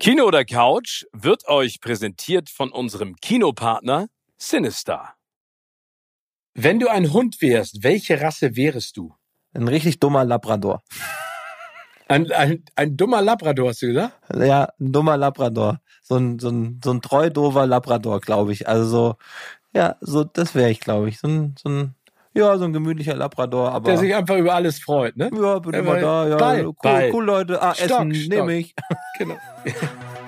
Kino oder Couch wird euch präsentiert von unserem Kinopartner Sinister. Wenn du ein Hund wärst, welche Rasse wärest du? Ein richtig dummer Labrador. Ein, ein, ein dummer Labrador, hast du gesagt? Ja, ein dummer Labrador. So ein, so ein, so ein treu dover Labrador, glaube ich. Also so, ja, so, das wäre ich, glaube ich. So ein, so ein, ja, so ein gemütlicher Labrador, aber. Der sich einfach über alles freut, ne? Ja, bin immer da, ja. Ball, cool, Ball. cool, Leute. Ah, Stock, Essen, nehme ich. Genau.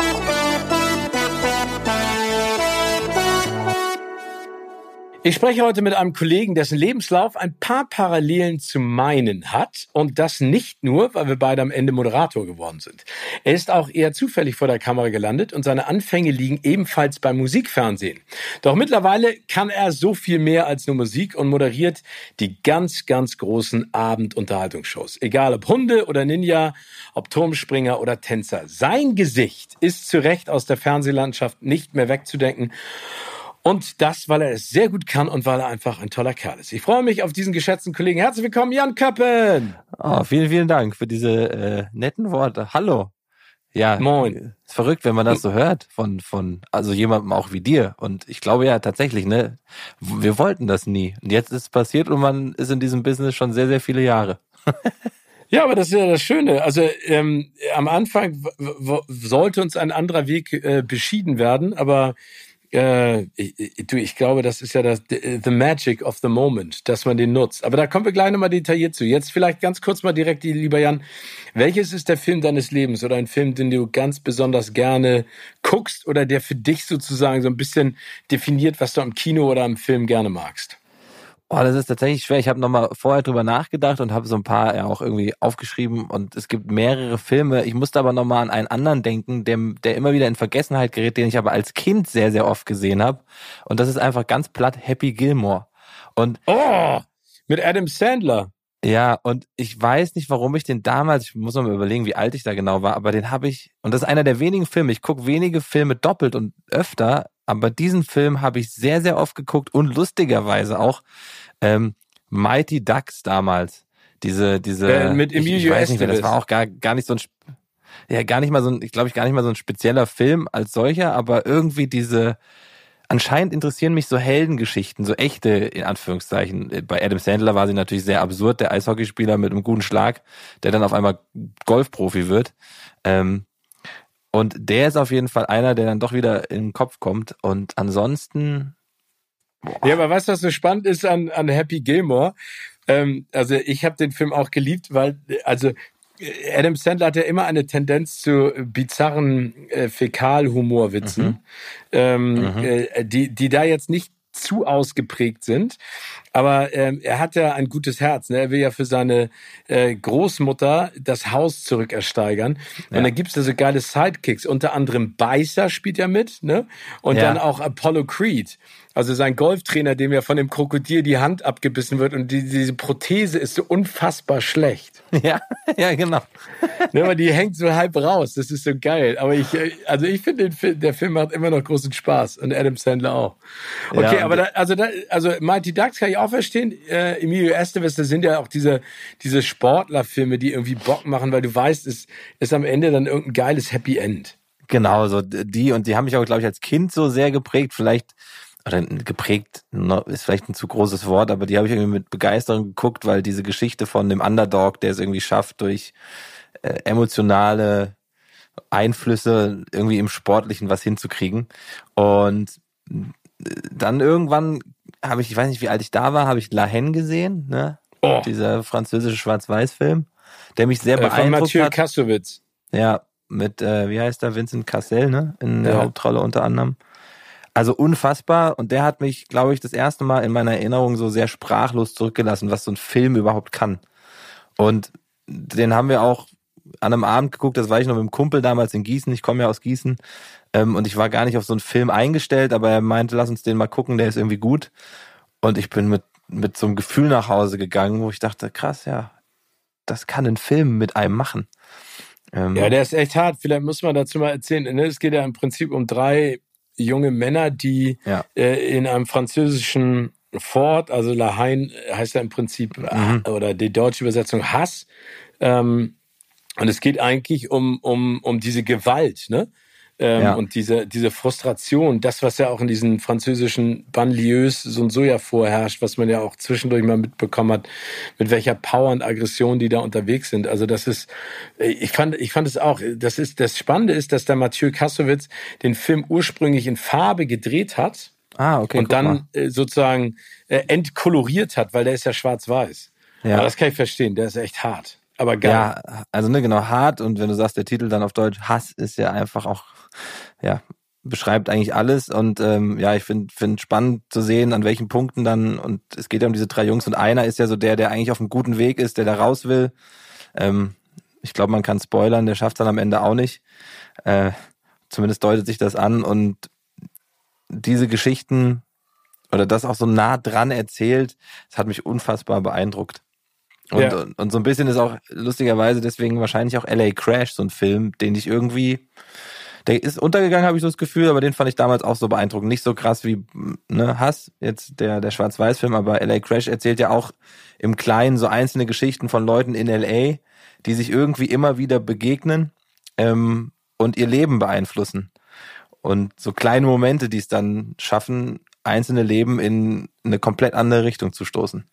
Ich spreche heute mit einem Kollegen, dessen Lebenslauf ein paar Parallelen zu meinen hat. Und das nicht nur, weil wir beide am Ende Moderator geworden sind. Er ist auch eher zufällig vor der Kamera gelandet und seine Anfänge liegen ebenfalls beim Musikfernsehen. Doch mittlerweile kann er so viel mehr als nur Musik und moderiert die ganz, ganz großen Abendunterhaltungsshows. Egal ob Hunde oder Ninja, ob Turmspringer oder Tänzer. Sein Gesicht ist zu Recht aus der Fernsehlandschaft nicht mehr wegzudenken. Und das, weil er es sehr gut kann und weil er einfach ein toller Kerl ist. Ich freue mich auf diesen geschätzten Kollegen. Herzlich willkommen, Jan Köppen. Oh, vielen, vielen Dank für diese äh, netten Worte. Hallo. Ja, Moin. Ist verrückt, wenn man das so hört von, von, also jemandem auch wie dir. Und ich glaube ja tatsächlich, ne, wir wollten das nie. Und jetzt ist es passiert und man ist in diesem Business schon sehr, sehr viele Jahre. Ja, aber das ist ja das Schöne. Also ähm, am Anfang sollte uns ein anderer Weg äh, beschieden werden, aber äh, du, ich glaube, das ist ja das the magic of the moment, dass man den nutzt. Aber da kommen wir gleich nochmal detailliert zu. Jetzt vielleicht ganz kurz mal direkt, lieber Jan, welches ist der Film deines Lebens oder ein Film, den du ganz besonders gerne guckst oder der für dich sozusagen so ein bisschen definiert, was du am Kino oder am Film gerne magst? Oh, das ist tatsächlich schwer. Ich habe nochmal vorher drüber nachgedacht und habe so ein paar ja auch irgendwie aufgeschrieben und es gibt mehrere Filme. Ich musste aber nochmal an einen anderen denken, der, der immer wieder in Vergessenheit gerät, den ich aber als Kind sehr, sehr oft gesehen habe. Und das ist einfach ganz platt Happy Gilmore. Und Oh, mit Adam Sandler. ja, und ich weiß nicht, warum ich den damals, ich muss mal überlegen, wie alt ich da genau war, aber den habe ich, und das ist einer der wenigen Filme, ich gucke wenige Filme doppelt und öfter, aber diesen Film habe ich sehr, sehr oft geguckt und lustigerweise auch ähm, Mighty Ducks damals. Diese, diese, Äh, mit ich, Emilio ich weiß nicht mehr, das war auch gar, gar nicht so ein, ja, gar nicht mal so ein, ich glaube ich, gar nicht mal so ein spezieller Film als solcher, aber irgendwie diese, anscheinend interessieren mich so Heldengeschichten, so echte, in Anführungszeichen. Bei Adam Sandler war sie natürlich sehr absurd, der Eishockeyspieler mit einem guten Schlag, der dann auf einmal Golfprofi wird. Ähm, und der ist auf jeden Fall einer, der dann doch wieder in den Kopf kommt. Und ansonsten, Ja, aber was so spannend ist an, an Happy Gilmore? Ähm, also ich habe den Film auch geliebt, weil, also äh, Adam Sandler hat ja immer eine Tendenz zu bizarren äh, Fäkalhumorwitzen, Mhm. ähm, Äh, die, die da jetzt nicht zu ausgeprägt sind. Aber ähm, er hat ja ein gutes Herz. Ne? Er will ja für seine äh, Großmutter das Haus zurückersteigern. Und Ja. da gibt's da so geile Sidekicks. Unter anderem Beißer spielt er mit. Ne? Und Ja. dann auch Apollo Creed. Also sein Golftrainer, dem ja von dem Krokodil die Hand abgebissen wird. Und die, diese Prothese ist so unfassbar schlecht. ja, ja, genau. ne? Aber die hängt so halb raus. Das ist so geil. Aber ich, äh, also ich finde, den Film- der Film macht immer noch großen Spaß. Und Adam Sandler auch. Okay, Ja, aber da, also, da, also Mighty Ducks kann ich auch verstehen. Äh, Emilio Estevez, das sind ja auch diese, diese Sportlerfilme, die irgendwie Bock machen, weil du weißt, es ist am Ende dann irgendein geiles Happy End. Genau, so die und die haben mich auch, glaube ich, als Kind so sehr geprägt. Vielleicht oder geprägt ist vielleicht ein zu großes Wort, aber die habe ich irgendwie mit Begeisterung geguckt, weil diese Geschichte von dem Underdog, der es irgendwie schafft, durch äh, emotionale Einflüsse irgendwie im Sportlichen was hinzukriegen. Und dann irgendwann habe ich, ich weiß nicht, wie alt ich da war, habe ich La Haine gesehen, ne? Oh. Dieser französische Schwarz-Weiß-Film, der mich sehr Äh, von beeindruckt Mathieu hat. Kassovitz. Ja, mit, äh, wie heißt der, Vincent Cassel, ne? In der Ja. Hauptrolle unter anderem. Also unfassbar. Und der hat mich, glaube ich, das erste Mal in meiner Erinnerung so sehr sprachlos zurückgelassen, was so ein Film überhaupt kann. Und den haben wir auch an einem Abend geguckt, das war ich noch mit dem Kumpel damals in Gießen, ich komme ja aus Gießen, ähm, und ich war gar nicht auf so einen Film eingestellt, aber er meinte, lass uns den mal gucken, der ist irgendwie gut. Und ich bin mit, mit so einem Gefühl nach Hause gegangen, wo ich dachte, krass, ja, das kann ein Film mit einem machen. Ähm, ja, der ist echt hart. Vielleicht muss man dazu mal erzählen. Ne? Es geht ja im Prinzip um drei junge Männer, die ja. äh, in einem französischen Fort, also La Haine heißt ja im Prinzip, mhm. oder die deutsche Übersetzung Hass. Ähm, und es geht eigentlich um, um, um diese Gewalt, ne? Ähm, ja. Und diese, diese Frustration, das, was ja auch in diesen französischen Banlieues so und so ja vorherrscht, was man ja auch zwischendurch mal mitbekommen hat, mit welcher Power und Aggression die da unterwegs sind. Also das ist, ich fand, ich fand es auch, das ist, das Spannende ist, dass der Mathieu Kassowitz den Film ursprünglich in Farbe gedreht hat. Ah, okay. Und dann mal. Äh, sozusagen äh, entkoloriert hat, weil der ist ja schwarz-weiß. Ja. Aber das kann ich verstehen, der ist echt hart. Aber geil. Ja, also ne, genau, hart und wenn du sagst, der Titel dann auf Deutsch, Hass ist ja einfach auch ja, beschreibt eigentlich alles und ähm, ja, ich finde find spannend zu sehen, an welchen Punkten dann, und es geht ja um diese drei Jungs und einer ist ja so der, der eigentlich auf einem guten Weg ist, der da raus will. Ähm, ich glaube, man kann spoilern, der schafft dann am Ende auch nicht. Äh, zumindest deutet sich das an und diese Geschichten oder das auch so nah dran erzählt, das hat mich unfassbar beeindruckt. Und, ja. und, und so ein bisschen ist auch lustigerweise deswegen wahrscheinlich auch LA Crash so ein Film, den ich irgendwie der ist untergegangen, habe ich so das Gefühl, aber den fand ich damals auch so beeindruckend. Nicht so krass wie ne, Hass, jetzt der, der Schwarz-Weiß-Film, aber LA Crash erzählt ja auch im Kleinen so einzelne Geschichten von Leuten in LA, die sich irgendwie immer wieder begegnen ähm, und ihr Leben beeinflussen. Und so kleine Momente, die es dann schaffen, einzelne Leben in eine komplett andere Richtung zu stoßen.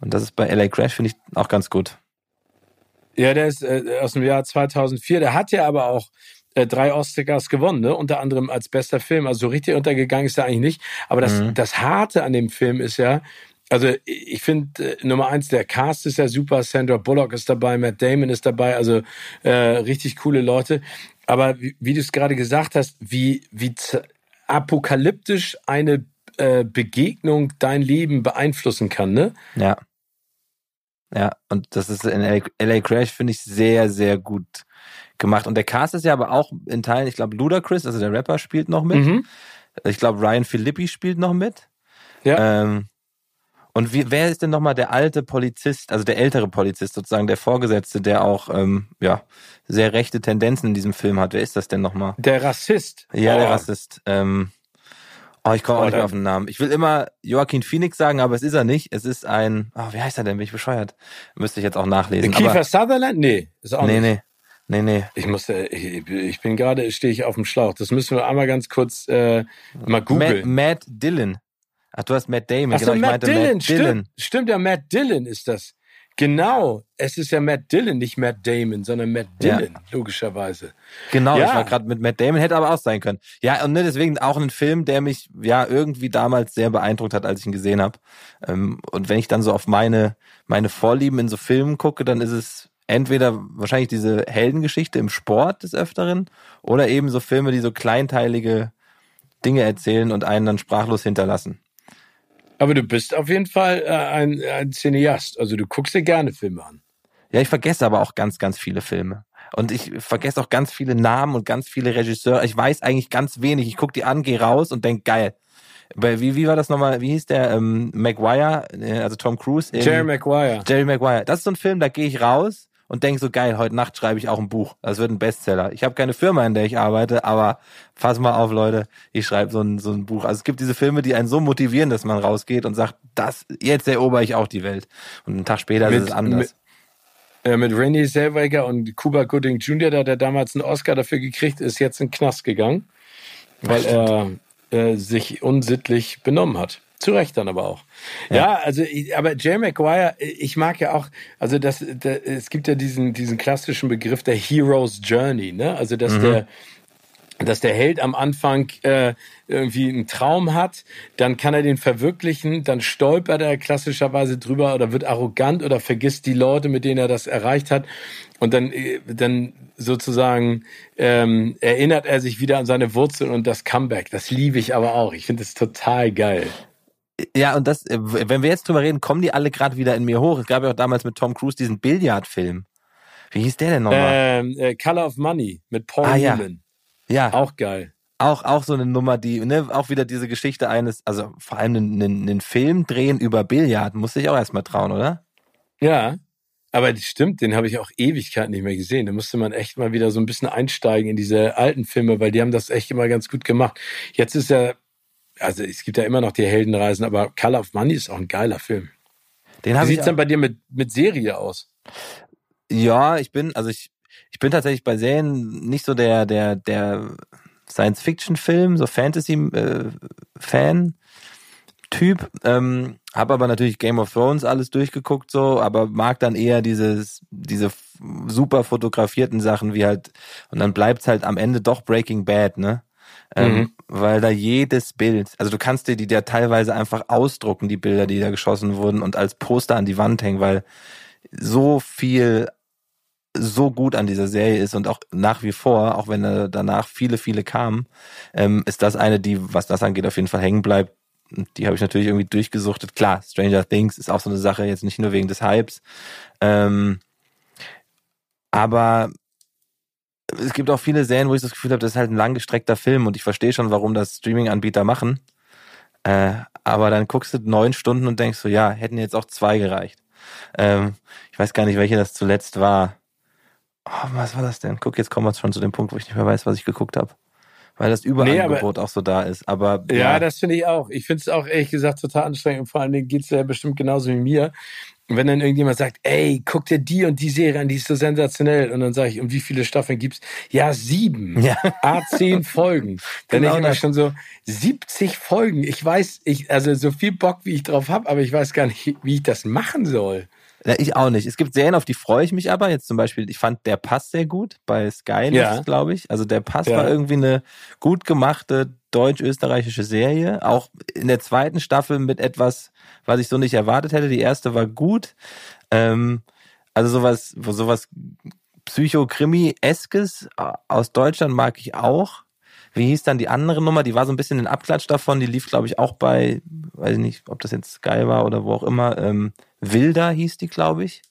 Und das ist bei LA Crash, finde ich, auch ganz gut. Ja, der ist äh, aus dem Jahr 2004. Der hat ja aber auch äh, drei Oscars gewonnen, ne? unter anderem als bester Film. Also so richtig untergegangen ist er eigentlich nicht. Aber das, mhm. das Harte an dem Film ist ja, also ich finde äh, Nummer eins, der Cast ist ja super, Sandra Bullock ist dabei, Matt Damon ist dabei, also äh, richtig coole Leute. Aber wie, wie du es gerade gesagt hast, wie, wie apokalyptisch eine äh, Begegnung dein Leben beeinflussen kann, ne? Ja. Ja, und das ist in LA, LA Crash, finde ich, sehr, sehr gut gemacht. Und der Cast ist ja aber auch in Teilen, ich glaube, Ludacris, also der Rapper, spielt noch mit. Mhm. Ich glaube, Ryan Philippi spielt noch mit. Ja. Ähm, und wie, wer ist denn nochmal der alte Polizist, also der ältere Polizist, sozusagen der Vorgesetzte, der auch ähm, ja sehr rechte Tendenzen in diesem Film hat? Wer ist das denn nochmal? Der Rassist. Ja, oh. der Rassist. Ähm, oh, ich komme auch oh, nicht mehr auf den Namen. Ich will immer Joaquin Phoenix sagen, aber es ist er nicht. Es ist ein, oh, wie heißt er denn? Bin ich bescheuert? Müsste ich jetzt auch nachlesen. Kiefer aber, Sutherland? Nee, ist auch nee, nicht. Nee, Nee, nee. Ich musste, ich, ich bin gerade, stehe ich auf dem Schlauch. Das müssen wir einmal ganz kurz äh, mal googeln. Matt, Matt Dillon. Ach, du hast Matt Damon. Ach so, genau, Matt, Dillon. Matt Dillon. Stimmt, stimmt, ja, Matt Dillon ist das. Genau, es ist ja Matt Dillon, nicht Matt Damon, sondern Matt Dillon, ja. logischerweise. Genau, ja. ich war gerade mit Matt Damon, hätte aber auch sein können. Ja, und ne, deswegen auch ein Film, der mich ja irgendwie damals sehr beeindruckt hat, als ich ihn gesehen habe. Ähm, und wenn ich dann so auf meine, meine Vorlieben in so Filmen gucke, dann ist es entweder wahrscheinlich diese Heldengeschichte im Sport des Öfteren oder eben so Filme, die so kleinteilige Dinge erzählen und einen dann sprachlos hinterlassen. Aber du bist auf jeden Fall äh, ein, ein Cineast. Also du guckst dir gerne Filme an. Ja, ich vergesse aber auch ganz, ganz viele Filme. Und ich vergesse auch ganz viele Namen und ganz viele Regisseure. Ich weiß eigentlich ganz wenig. Ich gucke die an, gehe raus und denk geil. Wie, wie war das nochmal? Wie hieß der? Ähm, Maguire, äh, also Tom Cruise. Jerry Maguire. Jerry Maguire. Das ist so ein Film, da gehe ich raus und denke so geil, heute Nacht schreibe ich auch ein Buch. Das wird ein Bestseller. Ich habe keine Firma, in der ich arbeite, aber fass mal auf, Leute, ich schreibe so ein, so ein Buch. Also es gibt diese Filme, die einen so motivieren, dass man rausgeht und sagt, das, jetzt erober ich auch die Welt. Und einen Tag später mit, ist es anders. Mit, äh, mit Rennie Zellweger und Cuba Gooding Jr., da der damals einen Oscar dafür gekriegt, ist jetzt in den Knast gegangen, weil er äh, sich unsittlich benommen hat. Zu Recht dann aber auch. Ja, ja also, aber Jay Maguire, ich mag ja auch, also das, das, es gibt ja diesen, diesen klassischen Begriff der Hero's Journey, ne? Also, dass mhm. der, dass der Held am Anfang äh, irgendwie einen Traum hat, dann kann er den verwirklichen, dann stolpert er klassischerweise drüber oder wird arrogant oder vergisst die Leute, mit denen er das erreicht hat und dann äh, dann sozusagen ähm, erinnert er sich wieder an seine Wurzeln und das Comeback. Das liebe ich aber auch. Ich finde es total geil. Ja, und das, äh, wenn wir jetzt drüber reden, kommen die alle gerade wieder in mir hoch. Es gab ja auch damals mit Tom Cruise diesen Billardfilm. Wie hieß der denn nochmal? Ähm, äh, Color of Money mit Paul ah, Newman. Ja. Ja. Auch geil. Auch, auch so eine Nummer, die, ne, auch wieder diese Geschichte eines, also vor allem einen, einen Film drehen über Billard, muss ich auch erstmal trauen, oder? Ja. Aber das stimmt, den habe ich auch Ewigkeiten nicht mehr gesehen. Da musste man echt mal wieder so ein bisschen einsteigen in diese alten Filme, weil die haben das echt immer ganz gut gemacht. Jetzt ist ja, also es gibt ja immer noch die Heldenreisen, aber Color of Money ist auch ein geiler Film. Den Wie sieht's denn bei dir mit, mit Serie aus? Ja, ich bin, also ich ich bin tatsächlich bei Serien nicht so der, der, der Science-Fiction-Film, so Fantasy-Fan. Äh, ähm, habe aber natürlich Game of Thrones alles durchgeguckt so, aber mag dann eher dieses diese super fotografierten Sachen wie halt und dann bleibt's halt am Ende doch Breaking Bad, ne? Ähm, mhm. weil da jedes Bild, also du kannst dir die ja teilweise einfach ausdrucken, die Bilder, die da geschossen wurden und als Poster an die Wand hängen, weil so viel so gut an dieser Serie ist und auch nach wie vor, auch wenn danach viele, viele kamen, ähm, ist das eine, die, was das angeht, auf jeden Fall hängen bleibt. Die habe ich natürlich irgendwie durchgesuchtet. Klar, Stranger Things ist auch so eine Sache, jetzt nicht nur wegen des Hypes. Ähm, aber es gibt auch viele Serien, wo ich das Gefühl habe, das ist halt ein langgestreckter Film und ich verstehe schon, warum das Streaming-Anbieter machen. Äh, aber dann guckst du neun Stunden und denkst so, ja, hätten jetzt auch zwei gereicht. Ähm, ich weiß gar nicht, welche das zuletzt war. Oh, was war das denn? Guck, jetzt kommen wir schon zu dem Punkt, wo ich nicht mehr weiß, was ich geguckt habe. Weil das Überangebot nee, auch so da ist. Aber ja, ja das finde ich auch. Ich finde es auch ehrlich gesagt total anstrengend. Und vor allen Dingen geht's ja bestimmt genauso wie mir. Wenn dann irgendjemand sagt, ey, guck dir die und die Serie an, die ist so sensationell. Und dann sage ich, und wie viele Staffeln gibt's? Ja, sieben. Ja. A10 Folgen. Dann genau denke ich immer schon so, 70 Folgen. Ich weiß, ich, also so viel Bock, wie ich drauf habe, aber ich weiß gar nicht, wie ich das machen soll. Ja, ich auch nicht. Es gibt Serien, auf die freue ich mich aber. Jetzt zum Beispiel, ich fand Der Pass sehr gut bei Sky, ja. glaube ich. Also Der Pass ja. war irgendwie eine gut gemachte deutsch-österreichische Serie. Auch in der zweiten Staffel mit etwas, was ich so nicht erwartet hätte. Die erste war gut. Ähm, also sowas, sowas Psycho-Krimi-eskes aus Deutschland mag ich auch. Wie hieß dann die andere Nummer? Die war so ein bisschen ein Abklatsch davon. Die lief, glaube ich, auch bei, weiß ich nicht, ob das jetzt Sky war oder wo auch immer. Ähm, Wilda hieß die, glaube ich.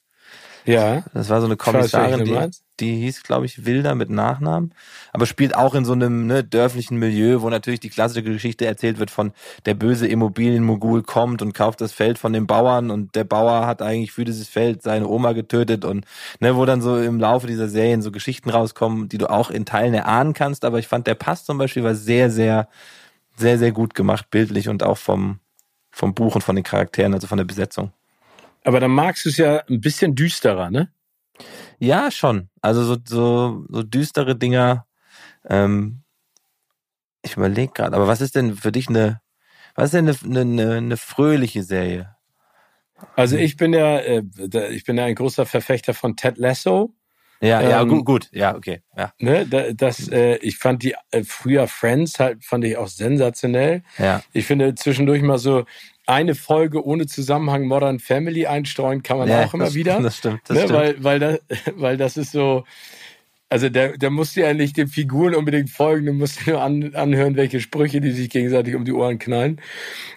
Ja. Das war so eine Kommissarin, die, die hieß, glaube ich, Wilder mit Nachnamen. Aber spielt auch in so einem ne, dörflichen Milieu, wo natürlich die klassische Geschichte erzählt wird von der böse Immobilienmogul kommt und kauft das Feld von den Bauern und der Bauer hat eigentlich für dieses Feld seine Oma getötet und ne, wo dann so im Laufe dieser Serien so Geschichten rauskommen, die du auch in Teilen erahnen kannst. Aber ich fand, der Pass zum Beispiel war sehr, sehr, sehr, sehr gut gemacht, bildlich und auch vom, vom Buch und von den Charakteren, also von der Besetzung. Aber dann magst du es ja ein bisschen düsterer, ne? Ja, schon. Also so, so, so düstere Dinger. Ähm, ich überlege gerade, aber was ist denn für dich eine, was ist denn eine, eine, eine fröhliche Serie? Also ich bin ja, äh, ich bin ja ein großer Verfechter von Ted Lasso. Ja, ja, ähm, gut, gut, ja, okay, ja. Ne, das, äh, ich fand die äh, früher Friends halt, fand ich auch sensationell. Ja. Ich finde zwischendurch mal so eine Folge ohne Zusammenhang Modern Family einstreuen kann man ja, auch immer das, wieder. Das stimmt, das ne? stimmt. Weil, weil, das, weil das ist so, also der, der muss ja nicht den Figuren unbedingt folgen, du musst nur an, anhören, welche Sprüche die sich gegenseitig um die Ohren knallen.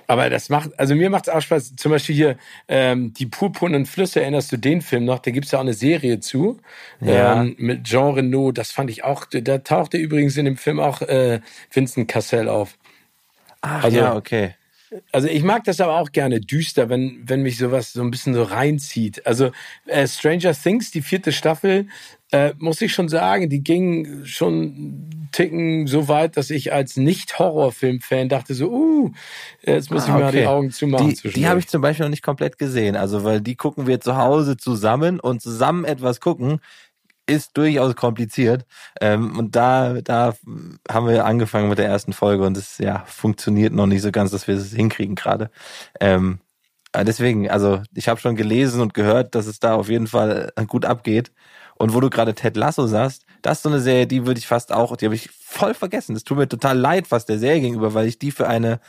Aber das macht, also mir macht es auch Spaß. Zum Beispiel hier ähm, die purpurnen Flüsse, erinnerst du den Film noch? Da gibt's ja auch eine Serie zu ja. ähm, mit Jean Renault. Das fand ich auch, da tauchte übrigens in dem Film auch äh, Vincent Cassel auf. Ach also, ja, okay. Also ich mag das aber auch gerne düster, wenn, wenn mich sowas so ein bisschen so reinzieht. Also äh, Stranger Things, die vierte Staffel, äh, muss ich schon sagen, die ging schon Ticken so weit, dass ich als Nicht-Horrorfilm-Fan dachte so, uh, jetzt muss ah, ich okay. mal die Augen zumachen. Die, die habe ich zum Beispiel noch nicht komplett gesehen. Also weil die gucken wir zu Hause zusammen und zusammen etwas gucken ist durchaus kompliziert. Ähm, und da, da haben wir angefangen mit der ersten Folge und es ja, funktioniert noch nicht so ganz, dass wir es hinkriegen gerade. Ähm, deswegen, also ich habe schon gelesen und gehört, dass es da auf jeden Fall gut abgeht. Und wo du gerade Ted Lasso sagst, Das ist so eine Serie, die würde ich fast auch, die habe ich voll vergessen. Das tut mir total leid fast der Serie gegenüber, weil ich die für eine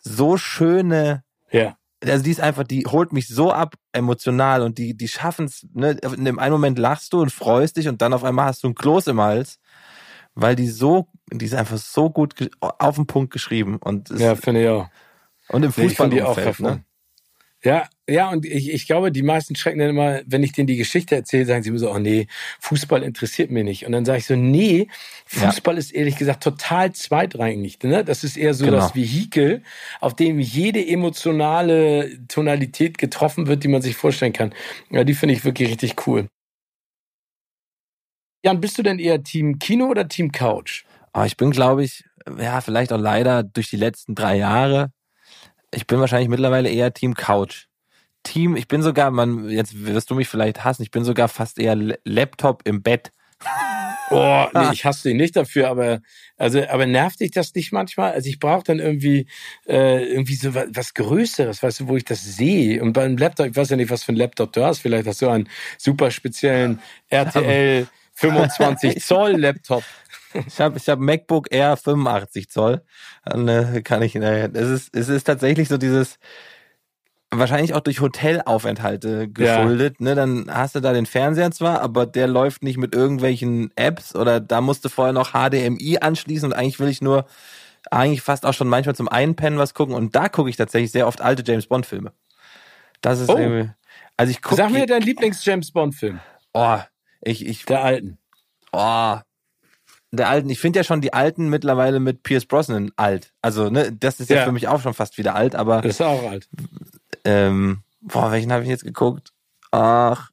so schöne, ja. Also die ist einfach, die holt mich so ab emotional und die, die schaffen es, ne, in dem einen Moment lachst du und freust dich und dann auf einmal hast du ein Kloß im Hals, weil die so, die ist einfach so gut auf den Punkt geschrieben und ja, finde ich auch. Und im Fußball die auch ne? Ja, ja, und ich, ich glaube, die meisten schrecken dann immer, wenn ich denen die Geschichte erzähle, sagen sie immer so, oh nee, Fußball interessiert mich nicht. Und dann sage ich so, nee, Fußball ja. ist ehrlich gesagt total zweitrangig. Ne? Das ist eher so genau. das Vehikel, auf dem jede emotionale Tonalität getroffen wird, die man sich vorstellen kann. Ja, die finde ich wirklich richtig cool. Jan, bist du denn eher Team Kino oder Team Couch? Oh, ich bin, glaube ich, ja, vielleicht auch leider durch die letzten drei Jahre ich bin wahrscheinlich mittlerweile eher Team Couch. Team, ich bin sogar, man, jetzt wirst du mich vielleicht hassen, ich bin sogar fast eher Laptop im Bett. Oh, nee, ich hasse dich nicht dafür, aber also, aber nervt dich das nicht manchmal? Also ich brauche dann irgendwie äh, irgendwie so was, was Größeres, weißt du, wo ich das sehe. Und beim Laptop, ich weiß ja nicht, was für ein Laptop du hast. Vielleicht hast du einen super speziellen RTL 25 Zoll Laptop. Ich habe ich hab MacBook Air 85 Zoll. Dann äh, kann ich, äh, es ist, es ist tatsächlich so dieses, wahrscheinlich auch durch Hotelaufenthalte geschuldet. Ja. Ne, dann hast du da den Fernseher zwar, aber der läuft nicht mit irgendwelchen Apps oder da musst du vorher noch HDMI anschließen und eigentlich will ich nur eigentlich fast auch schon manchmal zum Einpennen was gucken und da gucke ich tatsächlich sehr oft alte James Bond Filme. Das ist oh. irgendwie, also ich gucke. Sag mir deinen Lieblings James Bond Film. Oh, ich ich der alten. Oh, der alten, ich finde ja schon die alten mittlerweile mit Pierce Brosnan alt. Also, ne, das ist ja, ja für mich auch schon fast wieder alt, aber. Das ist auch alt. Ähm, boah, welchen habe ich jetzt geguckt? Ach,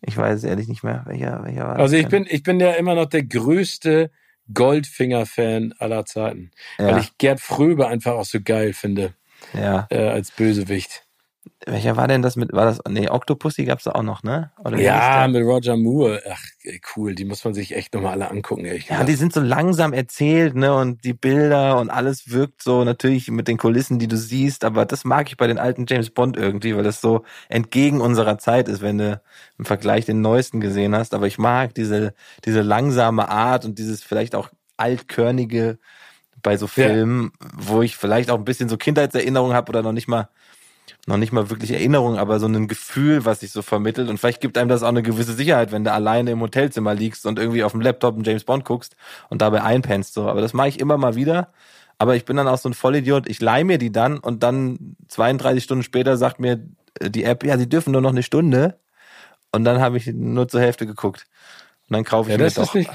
ich weiß ehrlich nicht mehr, welcher, welcher war Also ich bin, ich bin ja immer noch der größte Goldfinger-Fan aller Zeiten. Ja. Weil ich Gerd Fröbe einfach auch so geil finde. Ja. Äh, als Bösewicht. Welcher war denn das mit, war das, nee, Octopussy gab's da auch noch, ne? Oder ja, mit Roger Moore. Ach, cool, die muss man sich echt nochmal alle angucken, ehrlich Ja, die sind so langsam erzählt, ne, und die Bilder und alles wirkt so natürlich mit den Kulissen, die du siehst, aber das mag ich bei den alten James Bond irgendwie, weil das so entgegen unserer Zeit ist, wenn du im Vergleich den neuesten gesehen hast, aber ich mag diese, diese langsame Art und dieses vielleicht auch altkörnige bei so Filmen, ja. wo ich vielleicht auch ein bisschen so Kindheitserinnerungen habe oder noch nicht mal noch nicht mal wirklich Erinnerung, aber so ein Gefühl, was sich so vermittelt. Und vielleicht gibt einem das auch eine gewisse Sicherheit, wenn du alleine im Hotelzimmer liegst und irgendwie auf dem Laptop einen James Bond guckst und dabei einpennst. So. Aber das mache ich immer mal wieder. Aber ich bin dann auch so ein Vollidiot. Ich leih mir die dann und dann 32 Stunden später sagt mir die App, ja, sie dürfen nur noch eine Stunde. Und dann habe ich nur zur Hälfte geguckt. Und dann kaufe ich ja, mir das doch. Ist nicht,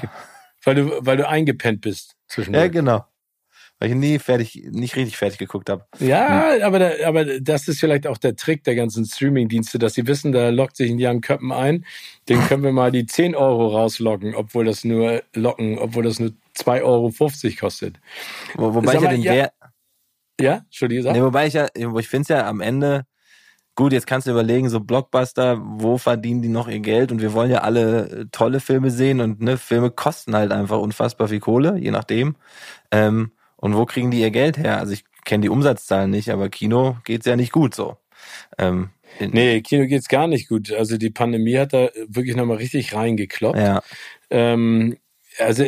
weil du, weil du eingepennt bist zwischendurch. Ja, genau weil ich nie fertig, nicht richtig fertig geguckt habe. Ja, hm. aber, da, aber das ist vielleicht auch der Trick der ganzen Streaming-Dienste, dass sie wissen, da lockt sich ein Jan Köppen ein, den können wir mal die 10 Euro rauslocken, obwohl das nur locken, obwohl das nur 2,50 Euro kostet. Wo, wobei Sag ich ja den ja, Wert. Ja, Entschuldigung. Nee, wobei ich ja, ich finde es ja am Ende, gut, jetzt kannst du überlegen, so Blockbuster, wo verdienen die noch ihr Geld? Und wir wollen ja alle tolle Filme sehen und ne, Filme kosten halt einfach unfassbar viel Kohle, je nachdem. Ähm, und wo kriegen die ihr Geld her? Also ich kenne die Umsatzzahlen nicht, aber Kino geht's ja nicht gut so. Ähm, nee, Kino geht's gar nicht gut. Also die Pandemie hat da wirklich nochmal richtig reingekloppt. Ja. Ähm, also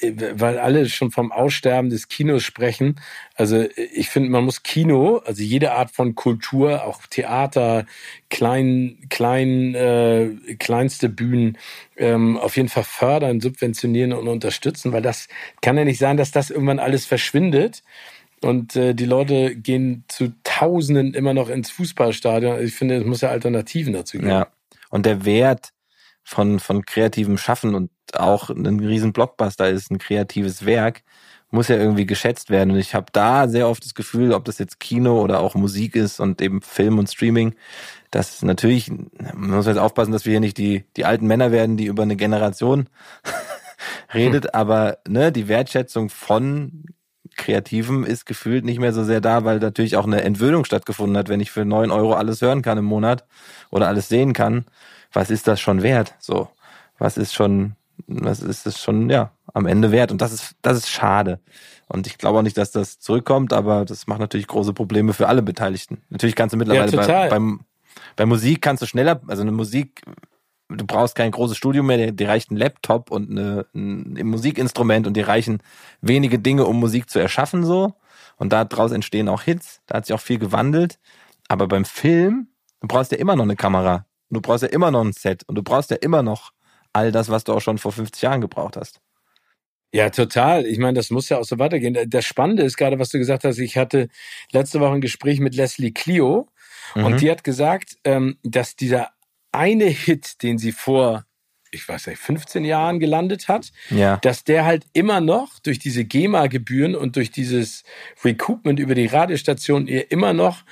weil alle schon vom Aussterben des Kinos sprechen. Also ich finde, man muss Kino, also jede Art von Kultur, auch Theater, klein, klein, äh, kleinste Bühnen, ähm, auf jeden Fall fördern, subventionieren und unterstützen, weil das kann ja nicht sein, dass das irgendwann alles verschwindet. Und äh, die Leute gehen zu Tausenden immer noch ins Fußballstadion. Ich finde, es muss ja Alternativen dazu geben. Ja. Und der Wert von, von kreativem Schaffen und auch ein riesen Blockbuster ist, ein kreatives Werk, muss ja irgendwie geschätzt werden. Und ich habe da sehr oft das Gefühl, ob das jetzt Kino oder auch Musik ist und eben Film und Streaming, dass natürlich, man muss jetzt aufpassen, dass wir hier nicht die, die alten Männer werden, die über eine Generation redet, hm. aber ne, die Wertschätzung von Kreativen ist gefühlt nicht mehr so sehr da, weil natürlich auch eine Entwöhnung stattgefunden hat, wenn ich für neun Euro alles hören kann im Monat oder alles sehen kann. Was ist das schon wert? So, was ist schon das ist es schon, ja, am Ende wert. Und das ist, das ist schade. Und ich glaube auch nicht, dass das zurückkommt, aber das macht natürlich große Probleme für alle Beteiligten. Natürlich kannst du mittlerweile ja, bei, beim, bei Musik kannst du schneller, also eine Musik du brauchst kein großes Studio mehr, dir reicht ein Laptop und eine, ein Musikinstrument und dir reichen wenige Dinge, um Musik zu erschaffen so. Und daraus entstehen auch Hits. Da hat sich auch viel gewandelt. Aber beim Film, du brauchst ja immer noch eine Kamera. Du brauchst ja immer noch ein Set. Und du brauchst ja immer noch all das, was du auch schon vor 50 Jahren gebraucht hast. Ja, total. Ich meine, das muss ja auch so weitergehen. Das Spannende ist gerade, was du gesagt hast. Ich hatte letzte Woche ein Gespräch mit Leslie Clio mhm. und die hat gesagt, ähm, dass dieser eine Hit, den sie vor, ich weiß nicht, 15 Jahren gelandet hat, ja. dass der halt immer noch durch diese GEMA-Gebühren und durch dieses Recoupment über die Radiostation ihr immer noch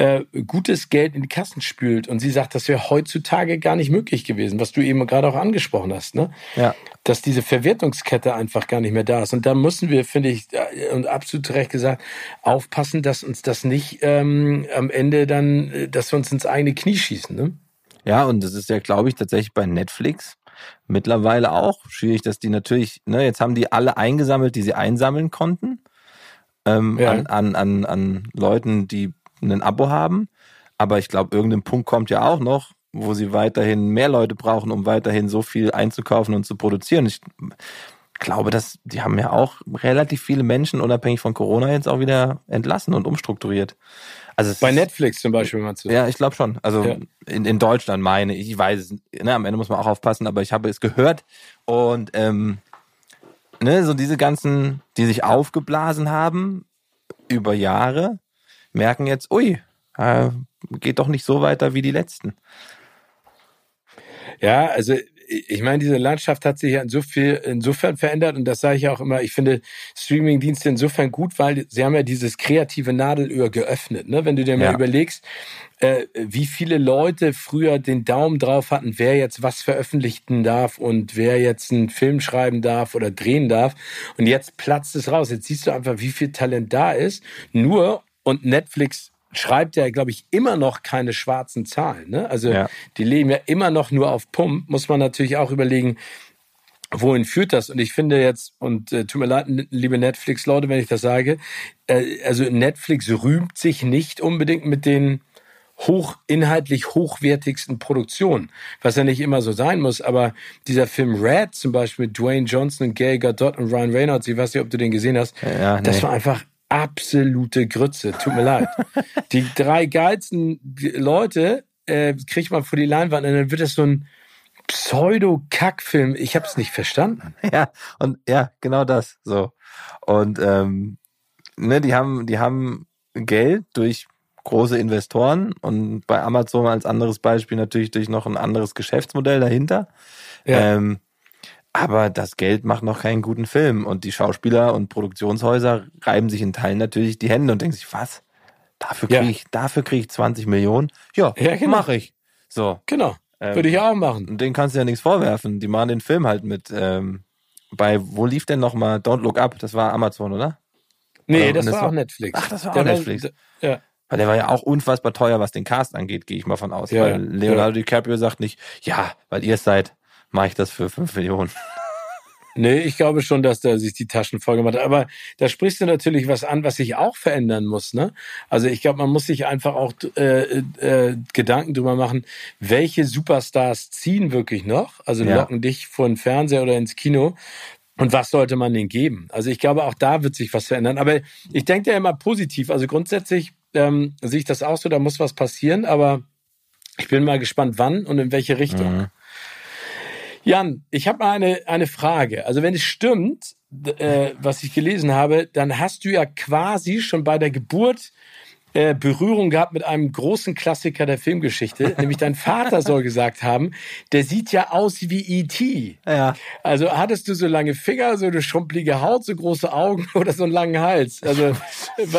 äh, gutes Geld in die Kassen spült. Und sie sagt, das wäre heutzutage gar nicht möglich gewesen, was du eben gerade auch angesprochen hast, ne? Ja. Dass diese Verwertungskette einfach gar nicht mehr da ist. Und da müssen wir, finde ich, und absolut recht gesagt, aufpassen, dass uns das nicht ähm, am Ende dann, äh, dass wir uns ins eigene Knie schießen, ne? Ja, und das ist ja, glaube ich, tatsächlich bei Netflix mittlerweile auch schwierig, dass die natürlich, ne, jetzt haben die alle eingesammelt, die sie einsammeln konnten. Ähm, ja. an, an, an, an Leuten, die ein Abo haben. Aber ich glaube, irgendein Punkt kommt ja auch noch, wo sie weiterhin mehr Leute brauchen, um weiterhin so viel einzukaufen und zu produzieren. Ich glaube, dass die haben ja auch relativ viele Menschen, unabhängig von Corona, jetzt auch wieder entlassen und umstrukturiert. Also Bei Netflix zum Beispiel meinst du? Ja, ich glaube schon. Also ja. in, in Deutschland meine ich, ich weiß es, ne, am Ende muss man auch aufpassen, aber ich habe es gehört und ähm, ne, so diese ganzen, die sich aufgeblasen haben über Jahre, merken jetzt, ui, äh, geht doch nicht so weiter wie die letzten. Ja, also ich meine, diese Landschaft hat sich ja insofern, insofern verändert und das sage ich auch immer, ich finde Streamingdienste insofern gut, weil sie haben ja dieses kreative Nadelöhr geöffnet. Ne? Wenn du dir mal überlegst, äh, wie viele Leute früher den Daumen drauf hatten, wer jetzt was veröffentlichen darf und wer jetzt einen Film schreiben darf oder drehen darf. Und jetzt platzt es raus. Jetzt siehst du einfach, wie viel Talent da ist. Nur und Netflix schreibt ja, glaube ich, immer noch keine schwarzen Zahlen. Ne? Also ja. die leben ja immer noch nur auf Pump. Muss man natürlich auch überlegen, wohin führt das? Und ich finde jetzt, und äh, tut mir leid, liebe Netflix-Leute, wenn ich das sage, äh, also Netflix rühmt sich nicht unbedingt mit den hochinhaltlich hochwertigsten Produktionen, was ja nicht immer so sein muss, aber dieser Film Red zum Beispiel mit Dwayne Johnson und Gail Gadot und Ryan Reynolds, ich weiß nicht, ob du den gesehen hast, ja, nee. das war einfach absolute Grütze. Tut mir leid. Die drei geilsten Leute äh, kriegt man vor die Leinwand und dann wird das so ein Pseudo-Kackfilm. Ich habe es nicht verstanden. Ja, und ja, genau das. So. Und ähm, ne, die haben, die haben Geld durch große Investoren und bei Amazon als anderes Beispiel natürlich durch noch ein anderes Geschäftsmodell dahinter. Ja. Ähm, aber das Geld macht noch keinen guten Film. Und die Schauspieler und Produktionshäuser reiben sich in Teilen natürlich die Hände und denken sich, was? Dafür kriege ja. ich, dafür kriege ich 20 Millionen? Ja, ja genau. mache ich. So. Genau. Ähm, Würde ich auch machen. Und denen kannst du ja nichts vorwerfen. Die machen den Film halt mit, ähm, bei, wo lief denn nochmal Don't Look Up? Das war Amazon, oder? Nee, oder? das, das war auch Netflix. Ach, das war der auch Netflix. War, ja. Weil der war ja auch unfassbar teuer, was den Cast angeht, gehe ich mal von aus. Ja, weil Leonardo ja. DiCaprio sagt nicht, ja, weil ihr es seid, mache ich das für fünf Millionen. Nee, ich glaube schon, dass da sich die Taschen voll gemacht hat. Aber da sprichst du natürlich was an, was sich auch verändern muss. Ne? Also ich glaube, man muss sich einfach auch äh, äh, Gedanken drüber machen, welche Superstars ziehen wirklich noch? Also ja. locken dich vor den Fernseher oder ins Kino. Und was sollte man denen geben? Also ich glaube, auch da wird sich was verändern. Aber ich denke ja immer positiv. Also grundsätzlich ähm, sehe ich das auch so, da muss was passieren. Aber ich bin mal gespannt, wann und in welche Richtung. Mhm. Jan, ich habe mal eine, eine Frage. Also wenn es stimmt, äh, was ich gelesen habe, dann hast du ja quasi schon bei der Geburt äh, Berührung gehabt mit einem großen Klassiker der Filmgeschichte, nämlich dein Vater soll gesagt haben, der sieht ja aus wie E.T. Ja. Also hattest du so lange Finger, so eine schrumpelige Haut, so große Augen oder so einen langen Hals? Also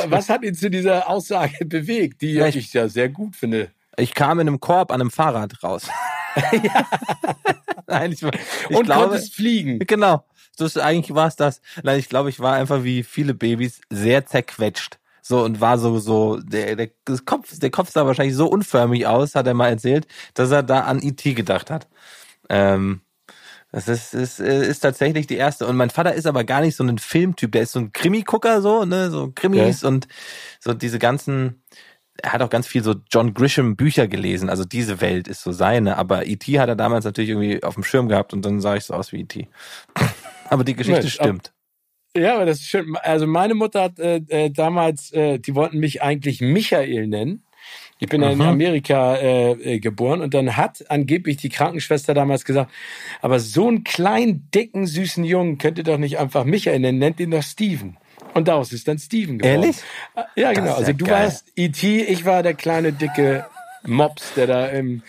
was hat ihn zu dieser Aussage bewegt, die ja, ich, ich ja sehr gut finde? Ich kam in einem Korb an einem Fahrrad raus. ja. Nein, ich, ich Und glaube, konntest fliegen. Genau. Das, eigentlich war es das. Nein, ich glaube, ich war einfach wie viele Babys sehr zerquetscht. So und war so, so, der, der, Kopf, der Kopf sah wahrscheinlich so unförmig aus, hat er mal erzählt, dass er da an IT e gedacht hat. Ähm, das ist, ist, ist tatsächlich die erste. Und mein Vater ist aber gar nicht so ein Filmtyp. Der ist so ein Krimi-Gucker, so, ne, so Krimis ja. und so diese ganzen, er hat auch ganz viel so John Grisham Bücher gelesen, also diese Welt ist so seine, aber E.T. hat er damals natürlich irgendwie auf dem Schirm gehabt und dann sah ich so aus wie E.T. aber die Geschichte Mensch, stimmt. Ja, aber das ist schön. Also meine Mutter hat äh, äh, damals, äh, die wollten mich eigentlich Michael nennen. Ich bin Aha. in Amerika äh, äh, geboren und dann hat angeblich die Krankenschwester damals gesagt, aber so einen kleinen, dicken, süßen Jungen könnt ihr doch nicht einfach Michael nennen, nennt ihn doch Steven. Und daraus ist dann Steven geworden. Ehrlich? Ja, genau. Also du geil. warst E.T., ich war der kleine, dicke Mops, der da im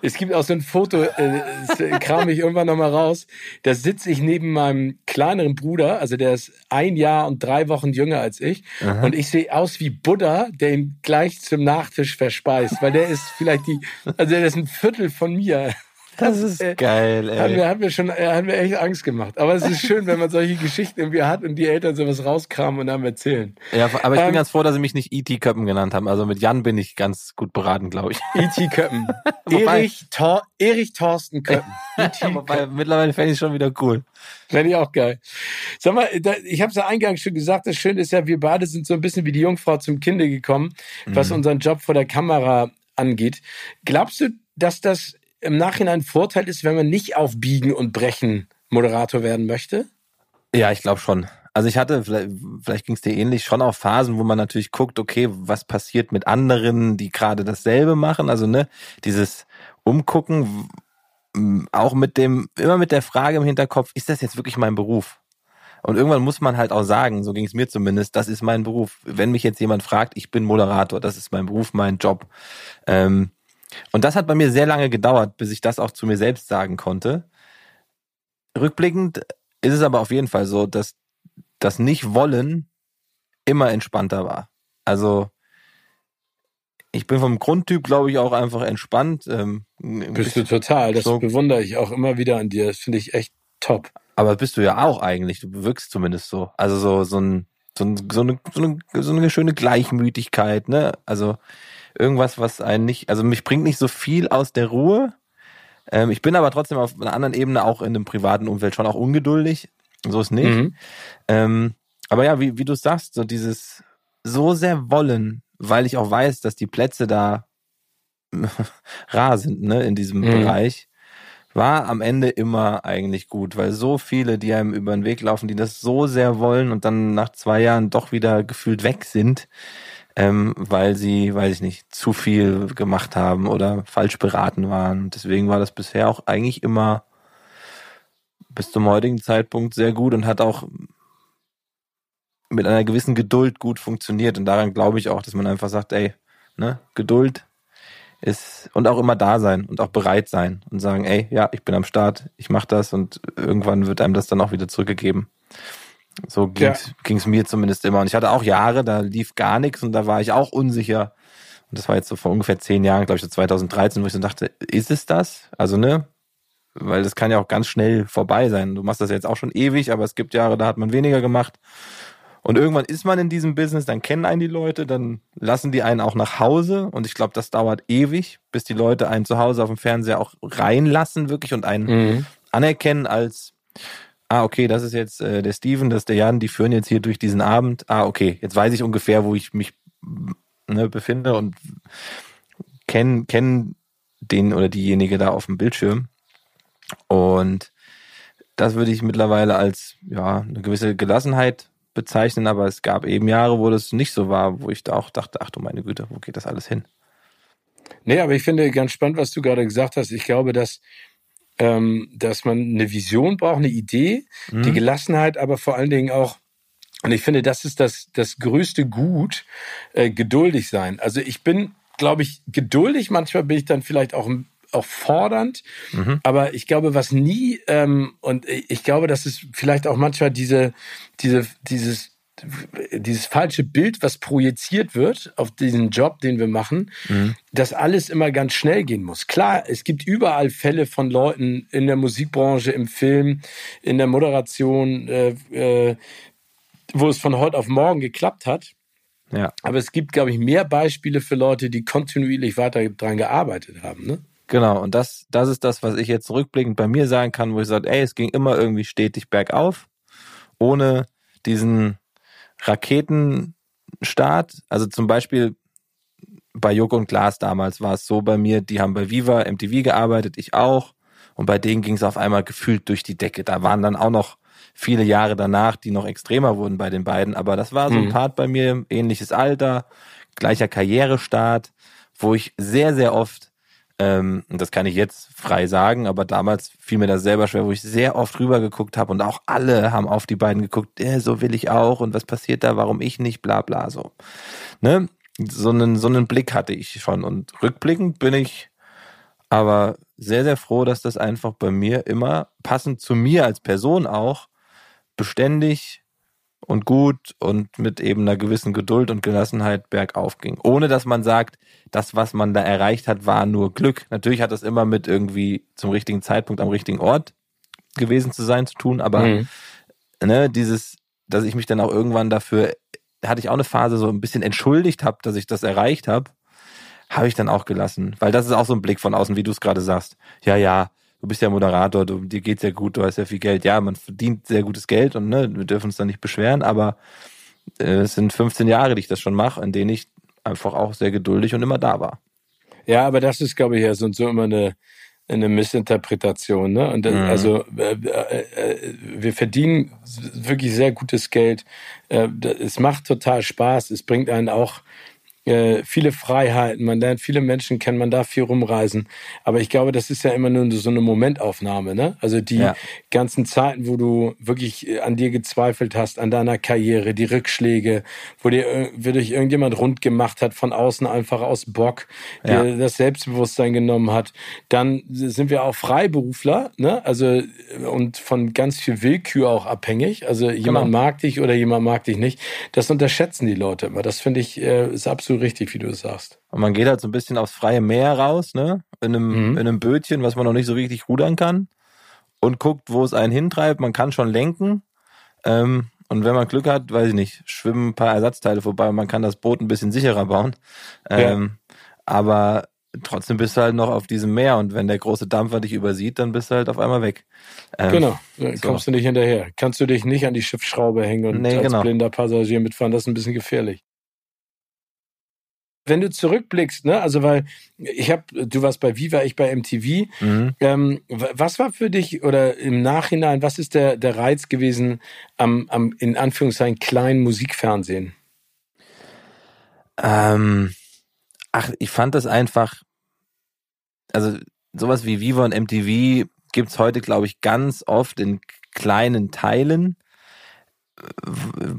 es gibt auch so ein Foto, äh, das kram ich irgendwann nochmal raus. Da sitze ich neben meinem kleineren Bruder, also der ist ein Jahr und drei Wochen jünger als ich. Aha. Und ich sehe aus wie Buddha, der ihn gleich zum Nachtisch verspeist, weil der ist vielleicht die, also der ist ein Viertel von mir. Das ist äh, geil, ey. Hat mir, hat mir schon, äh, hat mir echt Angst gemacht. Aber es ist schön, wenn man solche Geschichten irgendwie hat und die Eltern sowas rauskramen und einem erzählen. Ja, aber ich ähm, bin ganz froh, dass sie mich nicht E.T. Köppen genannt haben. Also mit Jan bin ich ganz gut beraten, glaube ich. E.T. Köppen. Erich, Tor, Erich Thorsten Köppen. E Wobei, mittlerweile fände ich schon wieder cool. Fände ich auch geil. Sag mal, ich habe es ja eingangs schon gesagt, das Schöne ist ja, wir beide sind so ein bisschen wie die Jungfrau zum Kinde gekommen, was mhm. unseren Job vor der Kamera angeht. Glaubst du, dass das im Nachhinein Vorteil ist, wenn man nicht auf Biegen und Brechen Moderator werden möchte? Ja, ich glaube schon. Also ich hatte, vielleicht, vielleicht ging es dir ähnlich, schon auch Phasen, wo man natürlich guckt, okay, was passiert mit anderen, die gerade dasselbe machen. Also ne, dieses Umgucken, auch mit dem, immer mit der Frage im Hinterkopf, ist das jetzt wirklich mein Beruf? Und irgendwann muss man halt auch sagen, so ging es mir zumindest, das ist mein Beruf. Wenn mich jetzt jemand fragt, ich bin Moderator, das ist mein Beruf, mein Job. Ähm, und das hat bei mir sehr lange gedauert, bis ich das auch zu mir selbst sagen konnte. Rückblickend ist es aber auf jeden Fall so, dass das Nicht-Wollen immer entspannter war. Also ich bin vom Grundtyp, glaube ich, auch einfach entspannt. Ähm, bist du total. Das so. bewundere ich auch immer wieder an dir. Das finde ich echt top. Aber bist du ja auch eigentlich. Du wirkst zumindest so. Also so, so, ein, so, ein, so, eine, so, eine, so eine schöne Gleichmütigkeit. Ne? Also irgendwas, was einen nicht, also mich bringt nicht so viel aus der Ruhe. Ähm, ich bin aber trotzdem auf einer anderen Ebene auch in einem privaten Umfeld schon auch ungeduldig. So ist nicht. Mhm. Ähm, aber ja, wie, wie du sagst, so dieses so sehr wollen, weil ich auch weiß, dass die Plätze da rar sind, ne, in diesem mhm. Bereich, war am Ende immer eigentlich gut, weil so viele, die einem über den Weg laufen, die das so sehr wollen und dann nach zwei Jahren doch wieder gefühlt weg sind, ähm, weil sie, weiß ich nicht, zu viel gemacht haben oder falsch beraten waren. Deswegen war das bisher auch eigentlich immer bis zum heutigen Zeitpunkt sehr gut und hat auch mit einer gewissen Geduld gut funktioniert. Und daran glaube ich auch, dass man einfach sagt, ey, ne, Geduld ist und auch immer da sein und auch bereit sein und sagen, ey, ja, ich bin am Start, ich mache das und irgendwann wird einem das dann auch wieder zurückgegeben. So ging's, ja. mir zumindest immer. Und ich hatte auch Jahre, da lief gar nichts und da war ich auch unsicher. Und das war jetzt so vor ungefähr zehn Jahren, glaube ich, so 2013, wo ich so dachte, ist es das? Also, ne? Weil das kann ja auch ganz schnell vorbei sein. Du machst das jetzt auch schon ewig, aber es gibt Jahre, da hat man weniger gemacht. Und irgendwann ist man in diesem Business, dann kennen einen die Leute, dann lassen die einen auch nach Hause. Und ich glaube, das dauert ewig, bis die Leute einen zu Hause auf dem Fernseher auch reinlassen, wirklich, und einen mhm. anerkennen als ah, okay, das ist jetzt äh, der Steven, das ist der Jan, die führen jetzt hier durch diesen Abend. Ah, okay, jetzt weiß ich ungefähr, wo ich mich ne, befinde und kenne kenn den oder diejenige da auf dem Bildschirm. Und das würde ich mittlerweile als ja eine gewisse Gelassenheit bezeichnen, aber es gab eben Jahre, wo das nicht so war, wo ich da auch dachte, ach du meine Güte, wo geht das alles hin? Nee, aber ich finde ganz spannend, was du gerade gesagt hast. Ich glaube, dass ähm, dass man eine Vision braucht, eine Idee, mhm. die Gelassenheit, aber vor allen Dingen auch und ich finde, das ist das, das größte Gut, äh, geduldig sein. Also ich bin, glaube ich, geduldig. Manchmal bin ich dann vielleicht auch, auch fordernd. Mhm. Aber ich glaube, was nie, ähm, und ich glaube, dass es vielleicht auch manchmal diese, diese, dieses, dieses falsche Bild, was projiziert wird auf diesen Job, den wir machen, mhm. dass alles immer ganz schnell gehen muss. Klar, es gibt überall Fälle von Leuten in der Musikbranche, im Film, in der Moderation, äh, äh, wo es von heute auf morgen geklappt hat. Ja. Aber es gibt, glaube ich, mehr Beispiele für Leute, die kontinuierlich weiter dran gearbeitet haben. Ne? Genau, und das, das ist das, was ich jetzt rückblickend bei mir sagen kann, wo ich sage, ey, es ging immer irgendwie stetig bergauf, ohne diesen Raketenstart. Also zum Beispiel bei Joko und Glas damals war es so bei mir, die haben bei Viva MTV gearbeitet, ich auch. Und bei denen ging es auf einmal gefühlt durch die Decke. Da waren dann auch noch viele Jahre danach, die noch extremer wurden bei den beiden. Aber das war so ein mhm. Part bei mir, ähnliches Alter, gleicher Karrierestart, wo ich sehr, sehr oft, ähm, und das kann ich jetzt frei sagen, aber damals fiel mir das selber schwer, wo ich sehr oft rübergeguckt habe und auch alle haben auf die beiden geguckt, äh, so will ich auch und was passiert da, warum ich nicht, bla bla so. Ne? So einen, so einen Blick hatte ich schon. Und rückblickend bin ich aber sehr, sehr froh, dass das einfach bei mir immer passend zu mir als Person auch beständig und gut und mit eben einer gewissen Geduld und Gelassenheit bergauf ging. Ohne dass man sagt, das, was man da erreicht hat, war nur Glück. Natürlich hat das immer mit irgendwie zum richtigen Zeitpunkt am richtigen Ort gewesen zu sein zu tun, aber mhm. ne, dieses, dass ich mich dann auch irgendwann dafür, hatte ich auch eine Phase so ein bisschen entschuldigt habe, dass ich das erreicht habe habe ich dann auch gelassen. Weil das ist auch so ein Blick von außen, wie du es gerade sagst. Ja, ja, du bist ja Moderator, du, dir geht's ja gut, du hast ja viel Geld. Ja, man verdient sehr gutes Geld und ne, wir dürfen uns da nicht beschweren, aber äh, es sind 15 Jahre, die ich das schon mache, in denen ich einfach auch sehr geduldig und immer da war. Ja, aber das ist, glaube ich, ja so, so immer eine, eine Missinterpretation. Ne? Und das, mhm. also äh, äh, äh, wir verdienen wirklich sehr gutes Geld. Äh, es macht total Spaß. Es bringt einen auch äh, viele Freiheiten, man lernt viele Menschen kennen, man darf viel rumreisen. Aber ich glaube, das ist ja immer nur so eine Momentaufnahme, ne? Also die ja. ganzen Zeiten, wo du wirklich äh, an dir gezweifelt hast, an deiner Karriere, die Rückschläge, wo dir wo dich irgendjemand rund gemacht hat, von außen einfach aus Bock, ja. der das Selbstbewusstsein genommen hat. Dann sind wir auch Freiberufler, ne? Also äh, und von ganz viel Willkür auch abhängig. Also jemand genau. mag dich oder jemand mag dich nicht. Das unterschätzen die Leute immer. Das finde ich äh, ist absolut richtig, wie du es sagst. Und man geht halt so ein bisschen aufs freie Meer raus, ne? In einem, mhm. in einem Bötchen, was man noch nicht so richtig rudern kann. Und guckt, wo es einen hintreibt. Man kann schon lenken. Ähm, und wenn man Glück hat, weiß ich nicht, schwimmen ein paar Ersatzteile vorbei und man kann das Boot ein bisschen sicherer bauen. Ähm, ja. Aber trotzdem bist du halt noch auf diesem Meer und wenn der große Dampfer dich übersieht, dann bist du halt auf einmal weg. Ähm, genau, dann so. kommst du nicht hinterher. Kannst du dich nicht an die Schiffsschraube hängen und nee, als genau. blinder Passagier mitfahren, das ist ein bisschen gefährlich wenn du zurückblickst, ne, also weil ich habe, du warst bei Viva, ich bei MTV. Mhm. Ähm, was war für dich oder im Nachhinein, was ist der, der Reiz gewesen am, am in Anführungszeichen kleinen Musikfernsehen? Ähm, ach, ich fand das einfach, also sowas wie Viva und MTV gibt's heute, glaube ich, ganz oft in kleinen Teilen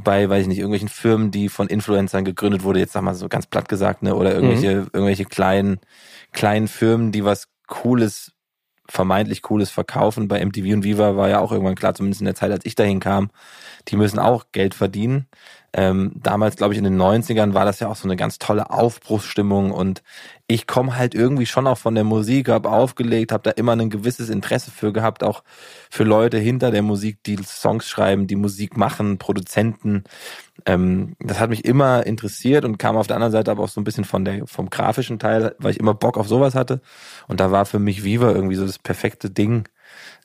bei, weiß ich nicht, irgendwelchen Firmen, die von Influencern gegründet wurde, jetzt sag mal so ganz platt gesagt, ne, oder irgendwelche, mhm. irgendwelche kleinen, kleinen Firmen, die was Cooles, vermeintlich Cooles verkaufen. Bei MTV und Viva war ja auch irgendwann klar, zumindest in der Zeit, als ich dahin kam, die müssen auch Geld verdienen. Ähm, damals, glaube ich, in den 90ern war das ja auch so eine ganz tolle Aufbruchsstimmung und ich komme halt irgendwie schon auch von der Musik, habe aufgelegt, habe da immer ein gewisses Interesse für gehabt, auch für Leute hinter der Musik, die Songs schreiben, die Musik machen, Produzenten. Ähm, das hat mich immer interessiert und kam auf der anderen Seite aber auch so ein bisschen von der vom grafischen Teil, weil ich immer Bock auf sowas hatte. Und da war für mich Viva irgendwie so das perfekte Ding.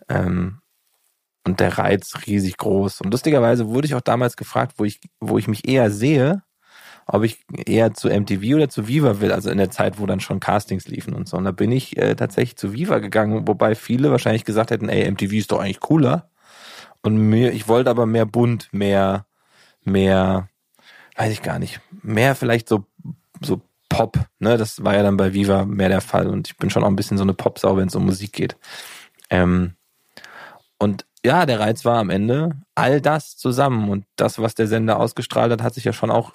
Ähm, und der Reiz riesig groß. Und lustigerweise wurde ich auch damals gefragt, wo ich, wo ich mich eher sehe, ob ich eher zu MTV oder zu Viva will, also in der Zeit, wo dann schon Castings liefen und so. Und da bin ich äh, tatsächlich zu Viva gegangen, wobei viele wahrscheinlich gesagt hätten, ey, MTV ist doch eigentlich cooler. Und mir, ich wollte aber mehr bunt, mehr, mehr, weiß ich gar nicht, mehr vielleicht so, so Pop, ne? Das war ja dann bei Viva mehr der Fall und ich bin schon auch ein bisschen so eine Popsau, wenn es um Musik geht. Ähm, und ja, der Reiz war am Ende all das zusammen und das, was der Sender ausgestrahlt hat, hat sich ja schon auch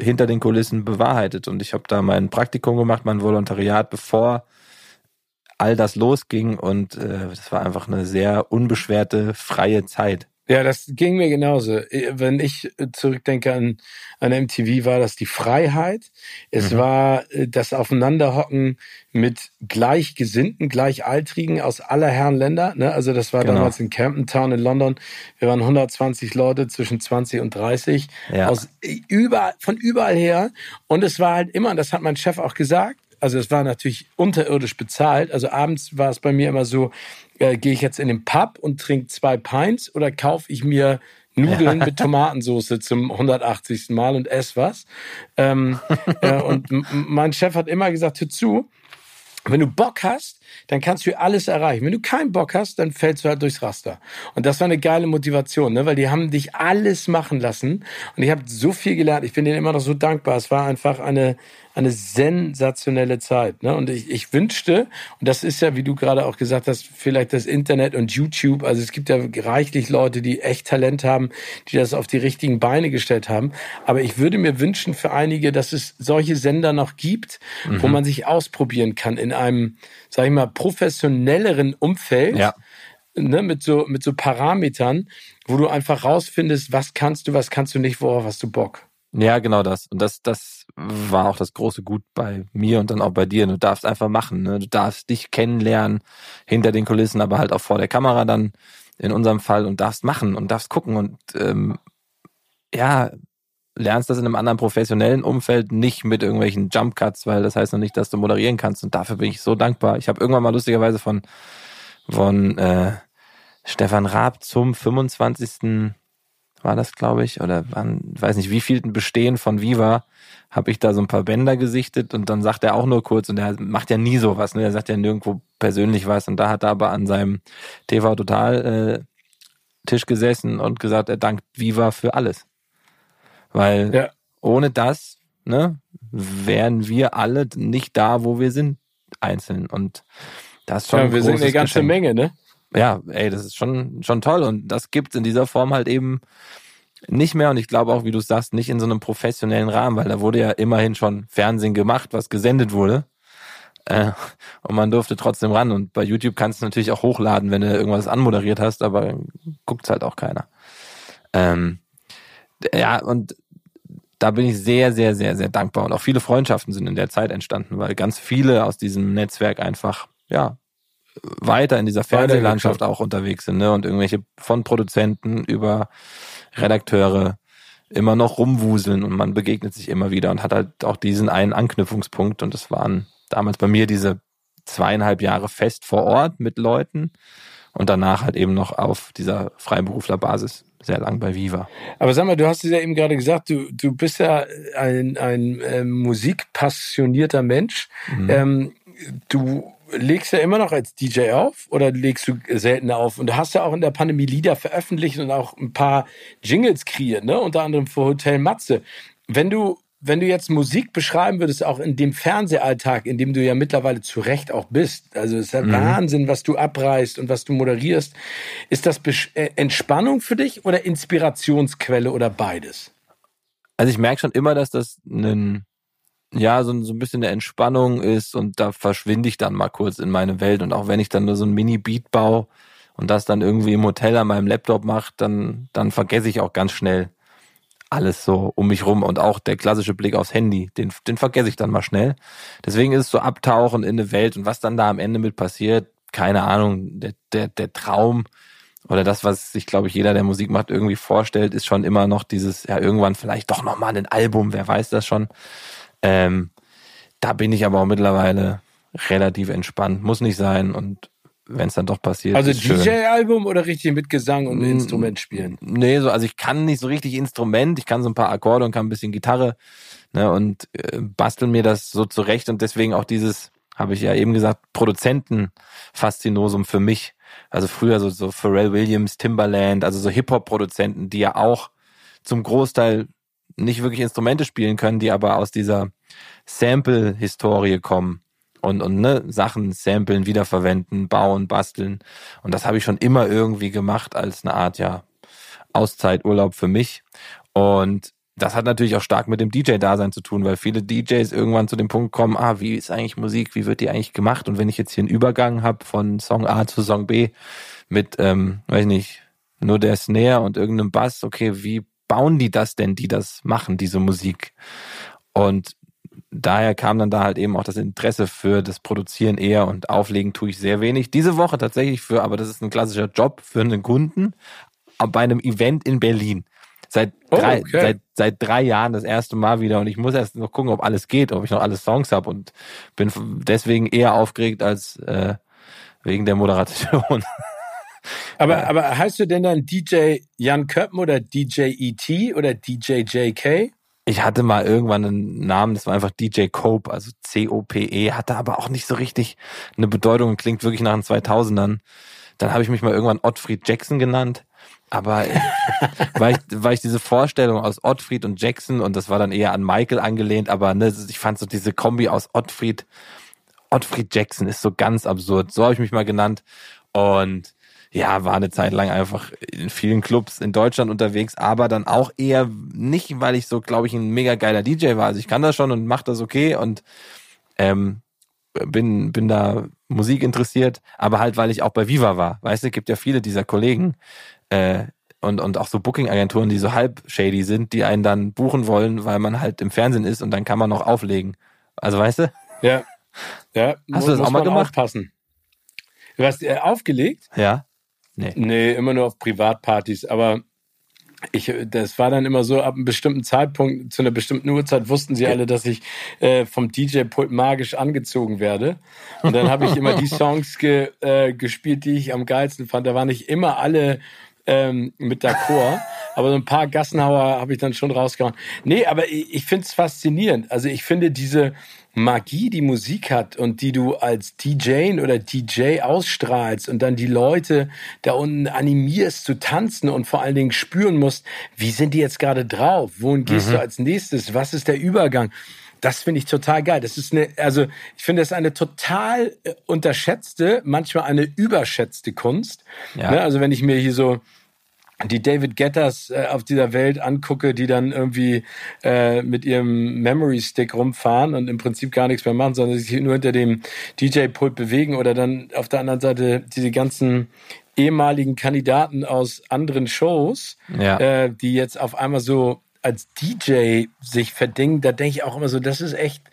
hinter den Kulissen bewahrheitet. Und ich habe da mein Praktikum gemacht, mein Volontariat, bevor all das losging und äh, das war einfach eine sehr unbeschwerte, freie Zeit. Ja, das ging mir genauso. Wenn ich zurückdenke an, an MTV, war das die Freiheit. Es mhm. war äh, das Aufeinanderhocken mit Gleichgesinnten, Gleichaltrigen aus aller Herren Länder. Ne? Also das war genau. damals in Camden Town in London. Wir waren 120 Leute zwischen 20 und 30 ja. aus überall, von überall her. Und es war halt immer, das hat mein Chef auch gesagt, also es war natürlich unterirdisch bezahlt. Also abends war es bei mir immer so, äh, gehe ich jetzt in den Pub und trinke zwei Pints oder kaufe ich mir Nudeln mit Tomatensauce zum 180. Mal und ess was. Ähm, äh, und mein Chef hat immer gesagt, hör zu, wenn du Bock hast, dann kannst du alles erreichen. Wenn du keinen Bock hast, dann fällst du halt durchs Raster. Und das war eine geile Motivation, ne? weil die haben dich alles machen lassen. Und ich habe so viel gelernt. Ich bin denen immer noch so dankbar. Es war einfach eine, eine sensationelle Zeit. Ne? Und ich, ich wünschte, und das ist ja, wie du gerade auch gesagt hast, vielleicht das Internet und YouTube. Also es gibt ja reichlich Leute, die echt Talent haben, die das auf die richtigen Beine gestellt haben. Aber ich würde mir wünschen für einige, dass es solche Sender noch gibt, mhm. wo man sich ausprobieren kann in einem, sag ich mal, professionelleren Umfeld. Ja. Ne, mit so mit so Parametern, wo du einfach rausfindest, was kannst du, was kannst du nicht, worauf hast du Bock. Ja, genau das. Und das, das war auch das große Gut bei mir und dann auch bei dir. Du darfst einfach machen. Ne? Du darfst dich kennenlernen hinter den Kulissen, aber halt auch vor der Kamera dann in unserem Fall und darfst machen und darfst gucken und ähm, ja, lernst das in einem anderen professionellen Umfeld nicht mit irgendwelchen Jump Cuts, weil das heißt noch nicht, dass du moderieren kannst. Und dafür bin ich so dankbar. Ich habe irgendwann mal lustigerweise von von äh, Stefan Raab zum 25 war das, glaube ich, oder wann, weiß nicht, wie vielten Bestehen von Viva habe ich da so ein paar Bänder gesichtet und dann sagt er auch nur kurz und er macht ja nie sowas, ne? Er sagt ja nirgendwo persönlich was und da hat er aber an seinem TV Total äh, Tisch gesessen und gesagt, er dankt Viva für alles. Weil ja. ohne das, ne, wären wir alle nicht da, wo wir sind, einzeln. Und das ist schon. Ja, wir sind eine ganze Geschenk. Menge, ne? Ja, ey, das ist schon, schon toll. Und das gibt in dieser Form halt eben nicht mehr. Und ich glaube auch, wie du sagst, nicht in so einem professionellen Rahmen, weil da wurde ja immerhin schon Fernsehen gemacht, was gesendet wurde. Äh, und man durfte trotzdem ran. Und bei YouTube kannst du natürlich auch hochladen, wenn du irgendwas anmoderiert hast, aber guckt's halt auch keiner. Ähm, ja, und da bin ich sehr, sehr, sehr, sehr dankbar. Und auch viele Freundschaften sind in der Zeit entstanden, weil ganz viele aus diesem Netzwerk einfach, ja, weiter in dieser Fernsehlandschaft auch unterwegs sind, ne? Und irgendwelche von Produzenten über Redakteure immer noch rumwuseln und man begegnet sich immer wieder und hat halt auch diesen einen Anknüpfungspunkt und das waren damals bei mir diese zweieinhalb Jahre fest vor Ort mit Leuten und danach halt eben noch auf dieser Freiberuflerbasis sehr lang bei Viva. Aber sag mal, du hast es ja eben gerade gesagt, du, du bist ja ein, ein äh, musikpassionierter Mensch. Mhm. Ähm, du legst ja immer noch als DJ auf oder legst du seltener auf? Und du hast ja auch in der Pandemie Lieder veröffentlicht und auch ein paar Jingles kreiert, ne? Unter anderem für Hotel Matze. Wenn du wenn du jetzt Musik beschreiben würdest, auch in dem Fernsehalltag, in dem du ja mittlerweile zu Recht auch bist, also es ist ja mhm. Wahnsinn, was du abreißt und was du moderierst, ist das äh, Entspannung für dich oder Inspirationsquelle oder beides? Also ich merke schon immer, dass das ein ja, so, so ein bisschen eine Entspannung ist und da verschwinde ich dann mal kurz in meine Welt. Und auch wenn ich dann nur so ein Mini-Beat baue und das dann irgendwie im Hotel an meinem Laptop mache, dann, dann vergesse ich auch ganz schnell alles so um mich rum und auch der klassische Blick aufs Handy, den, den vergesse ich dann mal schnell. Deswegen ist es so abtauchen in eine Welt und was dann da am Ende mit passiert, keine Ahnung, der, der, der Traum oder das, was sich, glaube ich, jeder, der Musik macht, irgendwie vorstellt, ist schon immer noch dieses, ja, irgendwann vielleicht doch nochmal ein Album, wer weiß das schon. Ähm, da bin ich aber auch mittlerweile relativ entspannt. Muss nicht sein und wenn es dann doch passiert. Also DJ-Album oder richtig mit Gesang und mm, Instrument spielen? Nee, so, also ich kann nicht so richtig Instrument, ich kann so ein paar Akkorde und kann ein bisschen Gitarre ne, und äh, basteln mir das so zurecht und deswegen auch dieses, habe ich ja eben gesagt, Produzenten-Faszinosum für mich. Also früher so, so Pharrell Williams, Timbaland, also so Hip-Hop-Produzenten, die ja auch zum Großteil nicht wirklich Instrumente spielen können, die aber aus dieser Sample-Historie kommen und, und ne, Sachen samplen, wiederverwenden, bauen, basteln. Und das habe ich schon immer irgendwie gemacht als eine Art, ja, Auszeiturlaub für mich. Und das hat natürlich auch stark mit dem DJ-Dasein zu tun, weil viele DJs irgendwann zu dem Punkt kommen, ah, wie ist eigentlich Musik, wie wird die eigentlich gemacht? Und wenn ich jetzt hier einen Übergang habe von Song A zu Song B mit, ähm, weiß ich nicht, nur der Snare und irgendeinem Bass, okay, wie bauen die das denn, die das machen, diese Musik? Und daher kam dann da halt eben auch das Interesse für das Produzieren eher und Auflegen tue ich sehr wenig. Diese Woche tatsächlich für, aber das ist ein klassischer Job für einen Kunden bei einem Event in Berlin. Seit oh, drei, okay. seit, seit drei Jahren das erste Mal wieder und ich muss erst noch gucken, ob alles geht, ob ich noch alle Songs habe und bin deswegen eher aufgeregt als äh, wegen der Moderation. Aber, aber heißt du denn dann DJ Jan Köppen oder DJ ET oder DJ JK? Ich hatte mal irgendwann einen Namen, das war einfach DJ Cope, also C-O-P-E, hatte aber auch nicht so richtig eine Bedeutung und klingt wirklich nach den 2000ern. Dann habe ich mich mal irgendwann Ottfried Jackson genannt. Aber weil, ich, weil ich diese Vorstellung aus Ottfried und Jackson und das war dann eher an Michael angelehnt, aber ne, ich fand so diese Kombi aus Ottfried, Ottfried Jackson ist so ganz absurd. So habe ich mich mal genannt. Und ja, war eine Zeit lang einfach in vielen Clubs in Deutschland unterwegs, aber dann auch eher nicht, weil ich so, glaube ich, ein mega geiler DJ war. Also ich kann das schon und mache das okay und ähm, bin, bin da Musik interessiert, aber halt, weil ich auch bei Viva war. Weißt du, gibt ja viele dieser Kollegen äh, und, und auch so Booking-Agenturen, die so halb shady sind, die einen dann buchen wollen, weil man halt im Fernsehen ist und dann kann man noch auflegen. Also weißt du? Ja. Ja. Hast du das auch mal gemacht? Aufpassen. Du hast äh, aufgelegt? Ja. Nee. Nee, immer nur auf Privatpartys. Aber ich, das war dann immer so, ab einem bestimmten Zeitpunkt, zu einer bestimmten Uhrzeit wussten sie alle, dass ich äh, vom DJ-Pult magisch angezogen werde. Und dann habe ich immer die Songs ge, äh, gespielt, die ich am geilsten fand. Da waren nicht immer alle ähm, mit d'accord, aber so ein paar Gassenhauer habe ich dann schon rausgehauen. Nee, aber ich, ich finde es faszinierend. Also ich finde diese, Magie, die Musik hat und die du als DJ oder DJ ausstrahlst und dann die Leute da unten animierst zu tanzen und vor allen Dingen spüren musst, wie sind die jetzt gerade drauf? Wohin gehst mhm. du als nächstes? Was ist der Übergang? Das finde ich total geil. Das ist eine, also ich finde das ist eine total äh, unterschätzte, manchmal eine überschätzte Kunst. Ja. Ne? Also wenn ich mir hier so die David Getters äh, auf dieser Welt angucke, die dann irgendwie äh, mit ihrem Memory Stick rumfahren und im Prinzip gar nichts mehr machen, sondern sich nur hinter dem DJ-Pult bewegen oder dann auf der anderen Seite diese ganzen ehemaligen Kandidaten aus anderen Shows, ja. äh, die jetzt auf einmal so als DJ sich verdingen, da denke ich auch immer so, das ist echt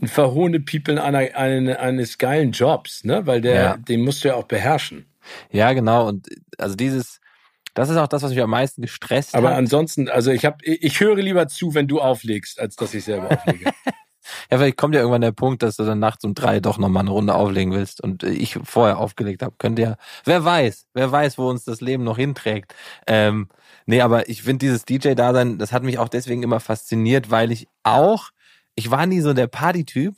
ein verhohne People einer, einer, eines geilen Jobs, ne? Weil der, ja. den musst du ja auch beherrschen. Ja, genau. Und also dieses, das ist auch das, was mich am meisten gestresst Aber hat. Aber ansonsten, also ich habe, ich höre lieber zu, wenn du auflegst, als dass ich selber auflege. ja, vielleicht kommt ja irgendwann der Punkt, dass du dann nachts um drei doch nochmal eine Runde auflegen willst und ich vorher aufgelegt habe. Könnte ja, wer weiß, wer weiß, wo uns das Leben noch hinträgt. Ähm, nee, aber ich finde dieses DJ-Dasein, das hat mich auch deswegen immer fasziniert, weil ich auch, ich war nie so der Party-Typ,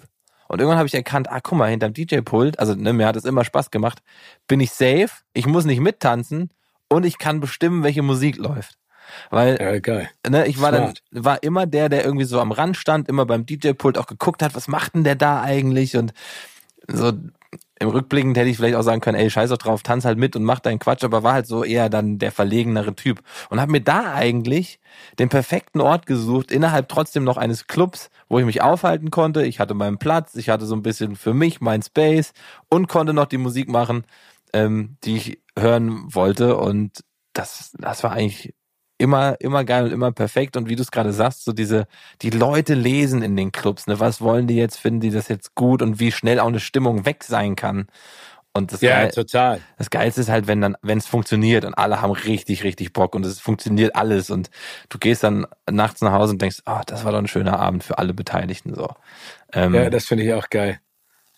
und irgendwann habe ich erkannt, ah, guck mal, hinterm DJ-Pult, also ne, mir hat es immer Spaß gemacht, bin ich safe, ich muss nicht mittanzen und ich kann bestimmen, welche Musik läuft. Weil ja. Ne, ich war Smart. dann war immer der, der irgendwie so am Rand stand, immer beim DJ-Pult auch geguckt hat, was macht denn der da eigentlich und so im Rückblickend hätte ich vielleicht auch sagen können, ey, scheiß doch drauf, tanz halt mit und mach deinen Quatsch, aber war halt so eher dann der verlegenere Typ und habe mir da eigentlich den perfekten Ort gesucht, innerhalb trotzdem noch eines Clubs, wo ich mich aufhalten konnte. Ich hatte meinen Platz, ich hatte so ein bisschen für mich mein Space und konnte noch die Musik machen ähm, die ich hören wollte. Und das, das war eigentlich immer, immer geil und immer perfekt. Und wie du es gerade sagst, so diese, die Leute lesen in den Clubs, ne? Was wollen die jetzt? Finden die das jetzt gut? Und wie schnell auch eine Stimmung weg sein kann. Und das ja, Geil, total. Das Geilste ist halt, wenn dann, wenn es funktioniert und alle haben richtig, richtig Bock und es funktioniert alles und du gehst dann nachts nach Hause und denkst, ah, oh, das war doch ein schöner Abend für alle Beteiligten so. Ähm, ja, das finde ich auch geil.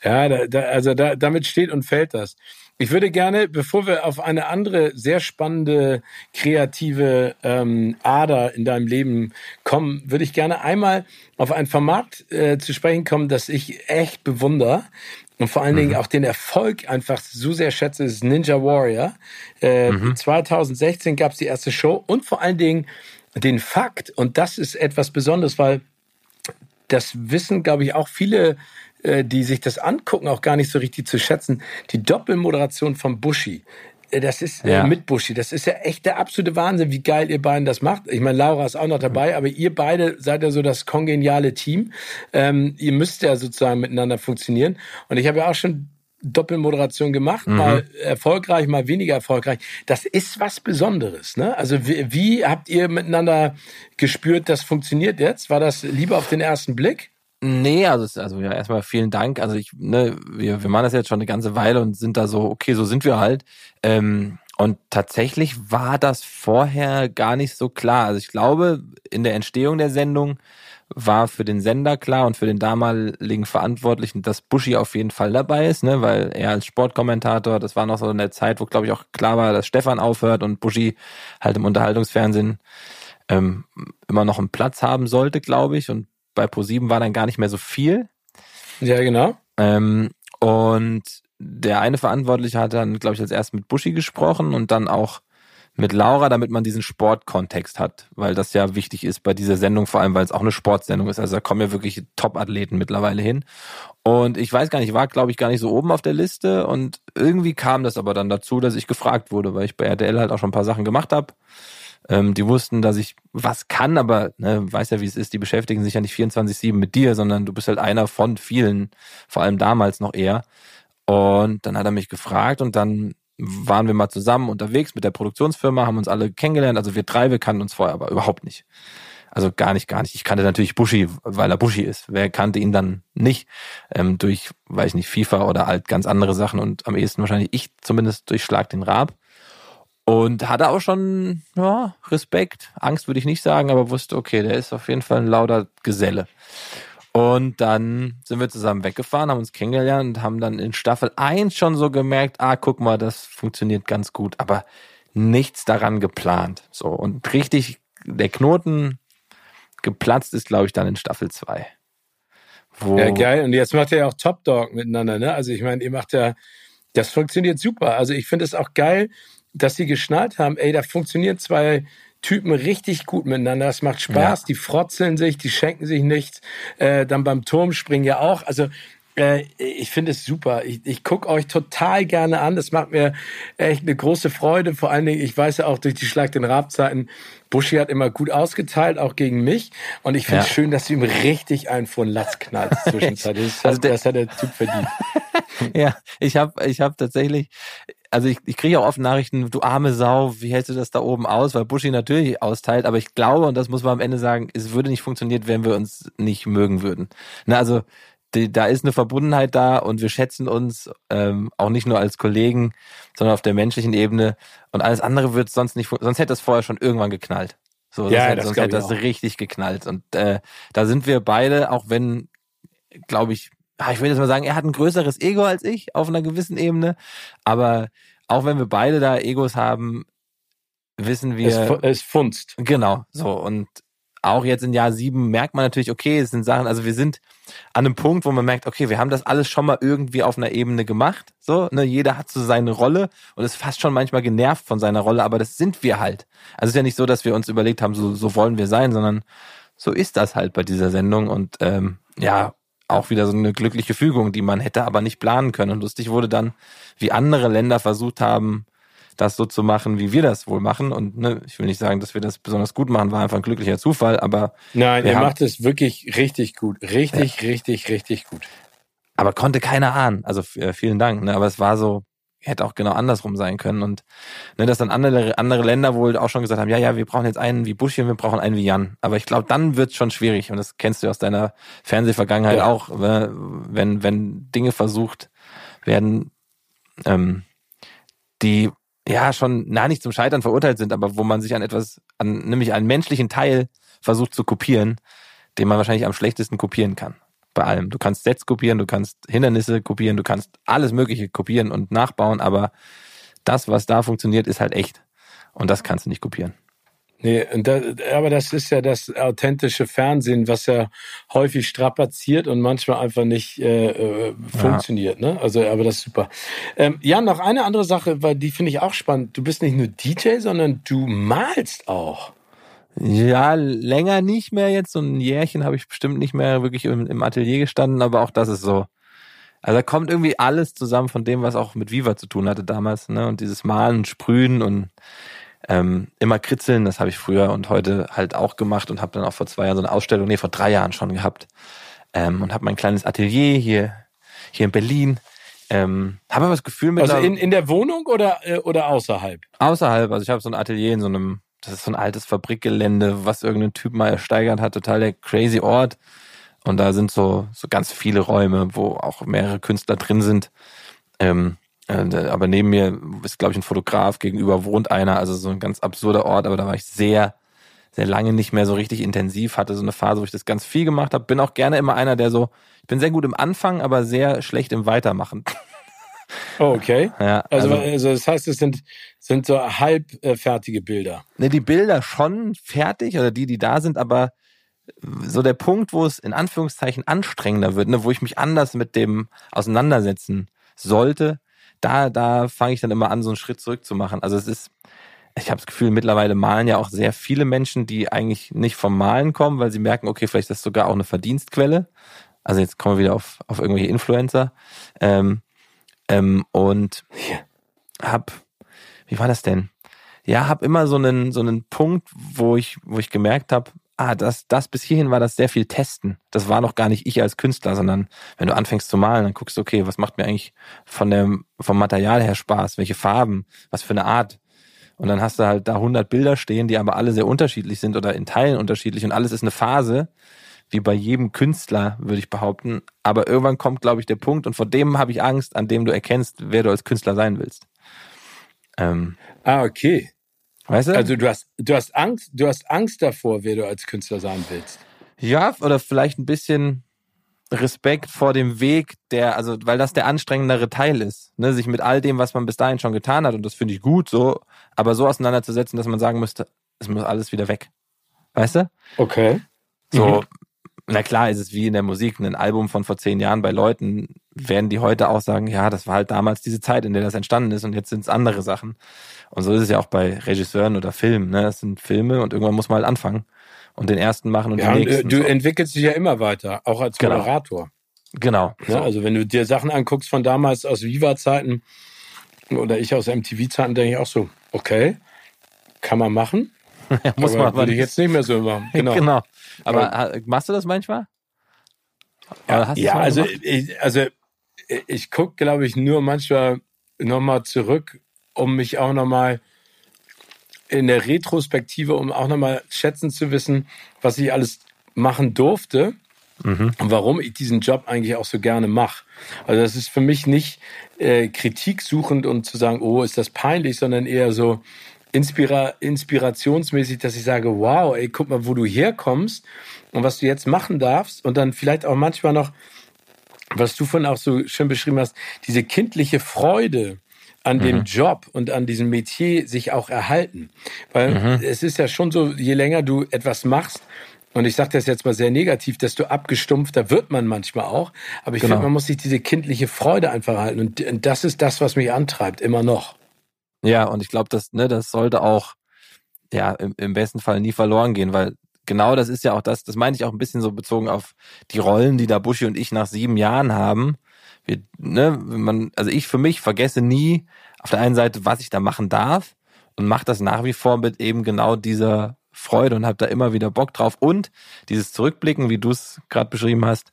Ja, da, da, also da, damit steht und fällt das. Ich würde gerne, bevor wir auf eine andere sehr spannende kreative ähm, Ader in deinem Leben kommen, würde ich gerne einmal auf ein Format äh, zu sprechen kommen, das ich echt bewundere und vor allen mhm. Dingen auch den Erfolg einfach so sehr schätze, ist Ninja Warrior. Äh, mhm. 2016 gab es die erste Show und vor allen Dingen den Fakt, und das ist etwas Besonderes, weil das wissen, glaube ich, auch viele die sich das angucken, auch gar nicht so richtig zu schätzen. Die Doppelmoderation von Buschi. Äh, das ist äh, ja. mit Buschi. Das ist ja echt der absolute Wahnsinn, wie geil ihr beiden das macht. Ich meine, Laura ist auch noch dabei, aber ihr beide seid ja so das kongeniale Team. Ähm, ihr müsst ja sozusagen miteinander funktionieren. Und ich habe ja auch schon Doppelmoderation gemacht, mhm. mal erfolgreich, mal weniger erfolgreich. Das ist was Besonderes. Ne? Also wie, wie habt ihr miteinander gespürt, das funktioniert jetzt? War das lieber auf den ersten Blick? Nee, also, also ja, erstmal vielen Dank. Also ich, ne, wir, wir machen das jetzt schon eine ganze Weile und sind da so, okay, so sind wir halt. Ähm, Und tatsächlich war das vorher gar nicht so klar. Also ich glaube, in der Entstehung der Sendung war für den Sender klar und für den damaligen Verantwortlichen, dass Buschi auf jeden Fall dabei ist, ne, weil er als Sportkommentator, das war noch so in der Zeit, wo glaube ich auch klar war, dass Stefan aufhört und Buschi halt im Unterhaltungsfernsehen ähm, immer noch einen Platz haben sollte, glaube ich. Und bei Pro7 war dann gar nicht mehr so viel. Ja, genau. Ähm, und der eine Verantwortliche hat dann, glaube ich, als erst mit Buschi gesprochen und dann auch mit Laura, damit man diesen Sportkontext hat, weil das ja wichtig ist bei dieser Sendung, vor allem weil es auch eine Sportsendung ist. Also da kommen ja wirklich Top-Athleten mittlerweile hin. Und ich weiß gar nicht, war glaube ich gar nicht so oben auf der Liste und irgendwie kam das aber dann dazu, dass ich gefragt wurde, weil ich bei RTL halt auch schon ein paar Sachen gemacht habe. Ähm, die wussten, dass ich was kann, aber ne, weiß ja, wie es ist, die beschäftigen sich ja nicht 24-7 mit dir, sondern du bist halt einer von vielen, vor allem damals noch eher. Und dann hat er mich gefragt und dann waren wir mal zusammen unterwegs mit der Produktionsfirma, haben uns alle kennengelernt. Also wir drei, wir kannten uns vorher aber überhaupt nicht. Also gar nicht, gar nicht. Ich kannte natürlich Buschi, weil er Buschi ist. Wer kannte ihn dann nicht? Ähm, durch, weiß ich nicht, FIFA oder halt ganz andere Sachen und am ehesten wahrscheinlich ich zumindest durch Schlag den Rab. Und hatte auch schon ja, Respekt, Angst würde ich nicht sagen, aber wusste, okay, der ist auf jeden Fall ein lauter Geselle. Und dann sind wir zusammen weggefahren, haben uns kennengelernt und haben dann in Staffel 1 schon so gemerkt, ah, guck mal, das funktioniert ganz gut, aber nichts daran geplant. So, und richtig der Knoten geplatzt ist, glaube ich, dann in Staffel 2. Wo ja, geil. Und jetzt macht ihr ja auch Top Dog miteinander, ne? Also ich meine, ihr macht ja, das funktioniert super. Also ich finde es auch geil, dass sie geschnallt haben, ey, da funktionieren zwei Typen richtig gut miteinander. Es macht Spaß, ja. die frotzeln sich, die schenken sich nichts. Äh, dann beim Turmspringen ja auch. Also äh, ich finde es super. Ich, ich gucke euch total gerne an. Das macht mir echt eine große Freude. Vor allen Dingen, ich weiß ja auch durch die Schlag den Rabzeiten, Buschi hat immer gut ausgeteilt, auch gegen mich. Und ich finde es ja. schön, dass du ihm richtig einen von Latz knallt zwischenzeitlich. Das, also das hat der Typ verdient. ja, ich habe ich hab tatsächlich, also ich, ich kriege auch oft Nachrichten, du arme Sau, wie hältst du das da oben aus? Weil Buschi natürlich austeilt, aber ich glaube, und das muss man am Ende sagen, es würde nicht funktionieren, wenn wir uns nicht mögen würden. Na, also die, da ist eine Verbundenheit da und wir schätzen uns ähm, auch nicht nur als Kollegen, sondern auf der menschlichen Ebene. Und alles andere wird sonst nicht, sonst hätte das vorher schon irgendwann geknallt. So, ja, hätte, sonst hätte das richtig geknallt. Und äh, da sind wir beide, auch wenn, glaube ich, ich würde jetzt mal sagen, er hat ein größeres Ego als ich auf einer gewissen Ebene. Aber auch wenn wir beide da Egos haben, wissen wir. Es, es funzt. Genau, so. Und auch jetzt in Jahr sieben merkt man natürlich, okay, es sind Sachen, also wir sind an einem Punkt, wo man merkt, okay, wir haben das alles schon mal irgendwie auf einer Ebene gemacht. So, ne, jeder hat so seine Rolle und ist fast schon manchmal genervt von seiner Rolle, aber das sind wir halt. Also es ist ja nicht so, dass wir uns überlegt haben, so, so wollen wir sein, sondern so ist das halt bei dieser Sendung. Und ähm, ja, auch wieder so eine glückliche Fügung, die man hätte aber nicht planen können. Und lustig wurde dann, wie andere Länder versucht haben, das so zu machen, wie wir das wohl machen. Und ne, ich will nicht sagen, dass wir das besonders gut machen, war einfach ein glücklicher Zufall, aber. Nein, ihr macht es wirklich richtig gut. Richtig, ja. richtig, richtig gut. Aber konnte keiner ahnen. Also äh, vielen Dank. Ne? Aber es war so, hätte auch genau andersrum sein können. Und ne, dass dann andere, andere Länder wohl auch schon gesagt haben, ja, ja, wir brauchen jetzt einen wie Bushi und wir brauchen einen wie Jan. Aber ich glaube, dann wird's schon schwierig. Und das kennst du aus deiner Fernsehvergangenheit ja. auch, ne, wenn, wenn Dinge versucht werden, ähm, die ja schon na nicht zum Scheitern verurteilt sind, aber wo man sich an etwas, an nämlich einen menschlichen Teil versucht zu kopieren, den man wahrscheinlich am schlechtesten kopieren kann bei allem. Du kannst Sets kopieren, du kannst Hindernisse kopieren, du kannst alles Mögliche kopieren und nachbauen, aber das, was da funktioniert, ist halt echt. Und das kannst du nicht kopieren. Nee, das, aber das ist ja das authentische Fernsehen, was ja häufig strapaziert und manchmal einfach nicht äh, äh funktioniert. Ja. Ne? Also, aber das ist super. Ähm, ja, noch eine andere Sache, weil die finde ich auch spannend. Du bist nicht nur DJ, sondern du malst auch. Ja, länger nicht mehr jetzt. So ein Jährchen habe ich bestimmt nicht mehr wirklich im, im, Atelier gestanden, aber auch das ist so. Also da kommt irgendwie alles zusammen von dem, was auch mit Viva zu tun hatte damals. Ne? Und dieses Malen und Sprühen und ähm, immer kritzeln, das habe ich früher und heute halt auch gemacht und habe dann auch vor zwei Jahren so eine Ausstellung, nee, vor drei Jahren schon gehabt. Ähm, und habe mein kleines Atelier hier, hier in Berlin. Ähm, habe aber das Gefühl mit. Also in, in der Wohnung oder, äh, oder außerhalb? Außerhalb. Also ich habe so ein Atelier in so einem das ist so ein altes Fabrikgelände, was irgendein Typ mal ersteigert hat, total der crazy Ort. Und da sind so, so ganz viele Räume, wo auch mehrere Künstler drin sind. Ähm, Äh, aber neben mir ist, glaube ich, ein Fotograf, gegenüber wohnt einer, also so ein ganz absurder Ort, aber da war ich sehr, sehr lange nicht mehr so richtig intensiv, hatte so eine Phase, wo ich das ganz viel gemacht habe. Bin auch gerne immer einer, der so, ich bin sehr gut im Anfang, aber sehr schlecht im Weitermachen. Oh, okay. Ja, also, also, also das heißt, es sind, sind so halbfertige äh, Bilder. Ne, die Bilder schon fertig oder die, die da sind, aber so der Punkt, wo es in Anführungszeichen anstrengender wird, ne, wo ich mich anders mit dem auseinandersetzen sollte, da, da fange ich dann immer an, so einen Schritt zurück zu machen. Also es ist, ich habe das Gefühl, mittlerweile malen ja auch sehr viele Menschen, die eigentlich nicht vom Malen kommen, weil sie merken, okay, vielleicht ist das sogar auch eine Verdienstquelle. Also jetzt kommen wir wieder auf, auf irgendwelche Influencer. Ähm, ähm, und hab, wie war das denn? Ja, hab immer so einen, so einen Punkt, wo ich, wo ich gemerkt habe, ah, das, das bis hierhin war das sehr viel Testen. Das war noch gar nicht ich als Künstler, sondern wenn du anfängst zu malen, dann guckst du, okay, was macht mir eigentlich von dem, vom Material her Spaß? Welche Farben? Was für eine Art? Und dann hast du halt da 100 Bilder stehen, die aber alle sehr unterschiedlich sind oder in Teilen unterschiedlich und alles ist eine Phase, wie bei jedem Künstler, würde ich behaupten. Aber irgendwann kommt, glaube ich, der Punkt und vor dem habe ich Angst, an dem du erkennst, wer du als Künstler sein willst. Ähm, ah, okay. Weißt du? Also du hast, du hast Angst, du hast Angst davor, wer du als Künstler sein willst. Ja, oder vielleicht ein bisschen Respekt vor dem Weg, der, also, weil das der anstrengendere Teil ist, ne, sich mit all dem, was man bis dahin schon getan hat, und das finde ich gut, so, aber so auseinanderzusetzen, dass man sagen müsste, es muss alles wieder weg. Weißt du? Okay. So, mhm. Na klar ist es wie in der Musik, ein Album von vor zehn Jahren bei Leuten, werden die heute auch sagen, ja, das war halt damals diese Zeit, in der das entstanden ist und jetzt sind es andere Sachen. Und so ist es ja auch bei Regisseuren oder Filmen. Ne? Das sind Filme und irgendwann muss man halt anfangen und den ersten machen und ja, den nächsten. Und, äh, du entwickelst dich ja immer weiter, auch als genau. Moderator. Genau. Ja, so. Also wenn du dir Sachen anguckst von damals aus Viva-Zeiten oder ich aus MTV-Zeiten, denke ich auch so, okay, kann man machen. ja, muss aber man würde ich jetzt nicht mehr so machen. Genau. genau. Aber ja. machst du das manchmal? Ja, ja also, ich, also ich gucke, glaube ich, nur manchmal nochmal zurück um mich auch nochmal in der Retrospektive, um auch nochmal schätzen zu wissen, was ich alles machen durfte mhm. und warum ich diesen Job eigentlich auch so gerne mache. Also das ist für mich nicht äh, kritiksuchend und zu sagen, oh, ist das peinlich, sondern eher so inspira inspirationsmäßig, dass ich sage, wow, ey, guck mal, wo du herkommst und was du jetzt machen darfst und dann vielleicht auch manchmal noch, was du vorhin auch so schön beschrieben hast, diese kindliche Freude, an mhm. dem Job und an diesem Metier sich auch erhalten. Weil mhm. es ist ja schon so, je länger du etwas machst, und ich sage das jetzt mal sehr negativ, desto abgestumpfter wird man manchmal auch. Aber ich genau. finde, man muss sich diese kindliche Freude einfach halten. Und das ist das, was mich antreibt, immer noch. Ja, und ich glaube, das, ne, das sollte auch ja im, im besten Fall nie verloren gehen, weil genau das ist ja auch das, das meine ich auch ein bisschen so bezogen auf die Rollen, die da Buschi und ich nach sieben Jahren haben wir, ne, man, also ich für mich vergesse nie auf der einen Seite, was ich da machen darf und mache das nach wie vor mit eben genau dieser Freude und habe da immer wieder Bock drauf. Und dieses Zurückblicken, wie du es gerade beschrieben hast,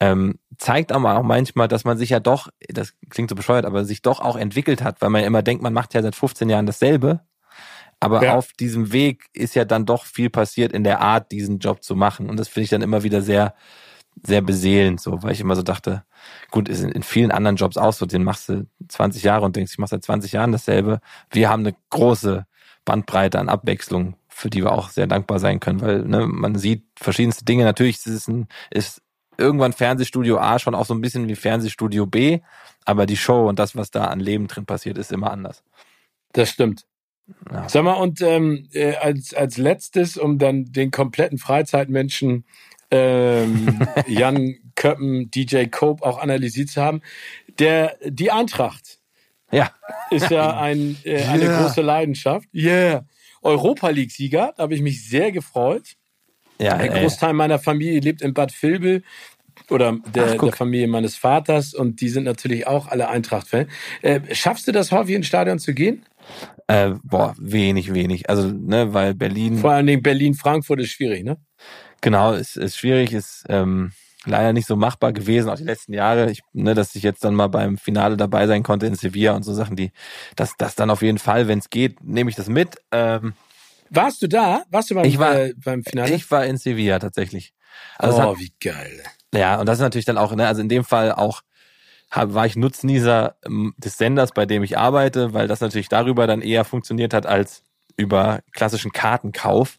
ähm, zeigt aber auch manchmal, dass man sich ja doch, das klingt so bescheuert, aber sich doch auch entwickelt hat, weil man ja immer denkt, man macht ja seit 15 Jahren dasselbe. Aber ja. auf diesem Weg ist ja dann doch viel passiert in der Art, diesen Job zu machen. Und das finde ich dann immer wieder sehr, sehr beseelend, so, weil ich immer so dachte, gut, ist in, vielen anderen Jobs auch so, den machst du 20 Jahre und denkst, ich mache seit 20 Jahren dasselbe. Wir haben eine große Bandbreite an Abwechslung, für die wir auch sehr dankbar sein können, weil ne, man sieht verschiedenste Dinge. Natürlich ist es ein, ist irgendwann Fernsehstudio A schon auch so ein bisschen wie Fernsehstudio B, aber die Show und das, was da an Leben drin passiert, ist immer anders. Das stimmt. Ja. Sag mal, und ähm, äh, als, als letztes, um dann den kompletten Freizeitmenschen ähm, Jan Köppen, DJ Cope auch analysiert zu haben. Der, die Eintracht ja. ist ja ein, äh, eine yeah. große Leidenschaft. Yeah. Europa League-Sieger, da habe ich mich sehr gefreut. Ja, ein Großteil meiner Familie lebt in Bad Vilbel oder der, Ach, der, Familie meines Vaters und die sind natürlich auch alle Eintracht-Fan. Äh, schaffst du das häufig ins Stadion zu gehen? Äh, boah, wenig, wenig. Also, ne, weil Berlin. Vor allen Dingen Berlin-Frankfurt ist schwierig, ne? Genau, ist, ist schwierig, ist ähm, leider nicht so machbar gewesen, auch die letzten Jahre. Ich, ne, dass ich jetzt dann mal beim Finale dabei sein konnte in Sevilla und so Sachen, die, das, das dann auf jeden Fall, wenn es geht, nehme ich das mit. Ähm, Warst du da? Warst du beim, ich war, äh, beim Finale? Ich war in Sevilla tatsächlich. Also oh, hat, wie geil. Ja, und das ist natürlich dann auch, ne, also in dem Fall auch hab, war ich Nutznießer ähm, des Senders, bei dem ich arbeite, weil das natürlich darüber dann eher funktioniert hat als über klassischen Kartenkauf.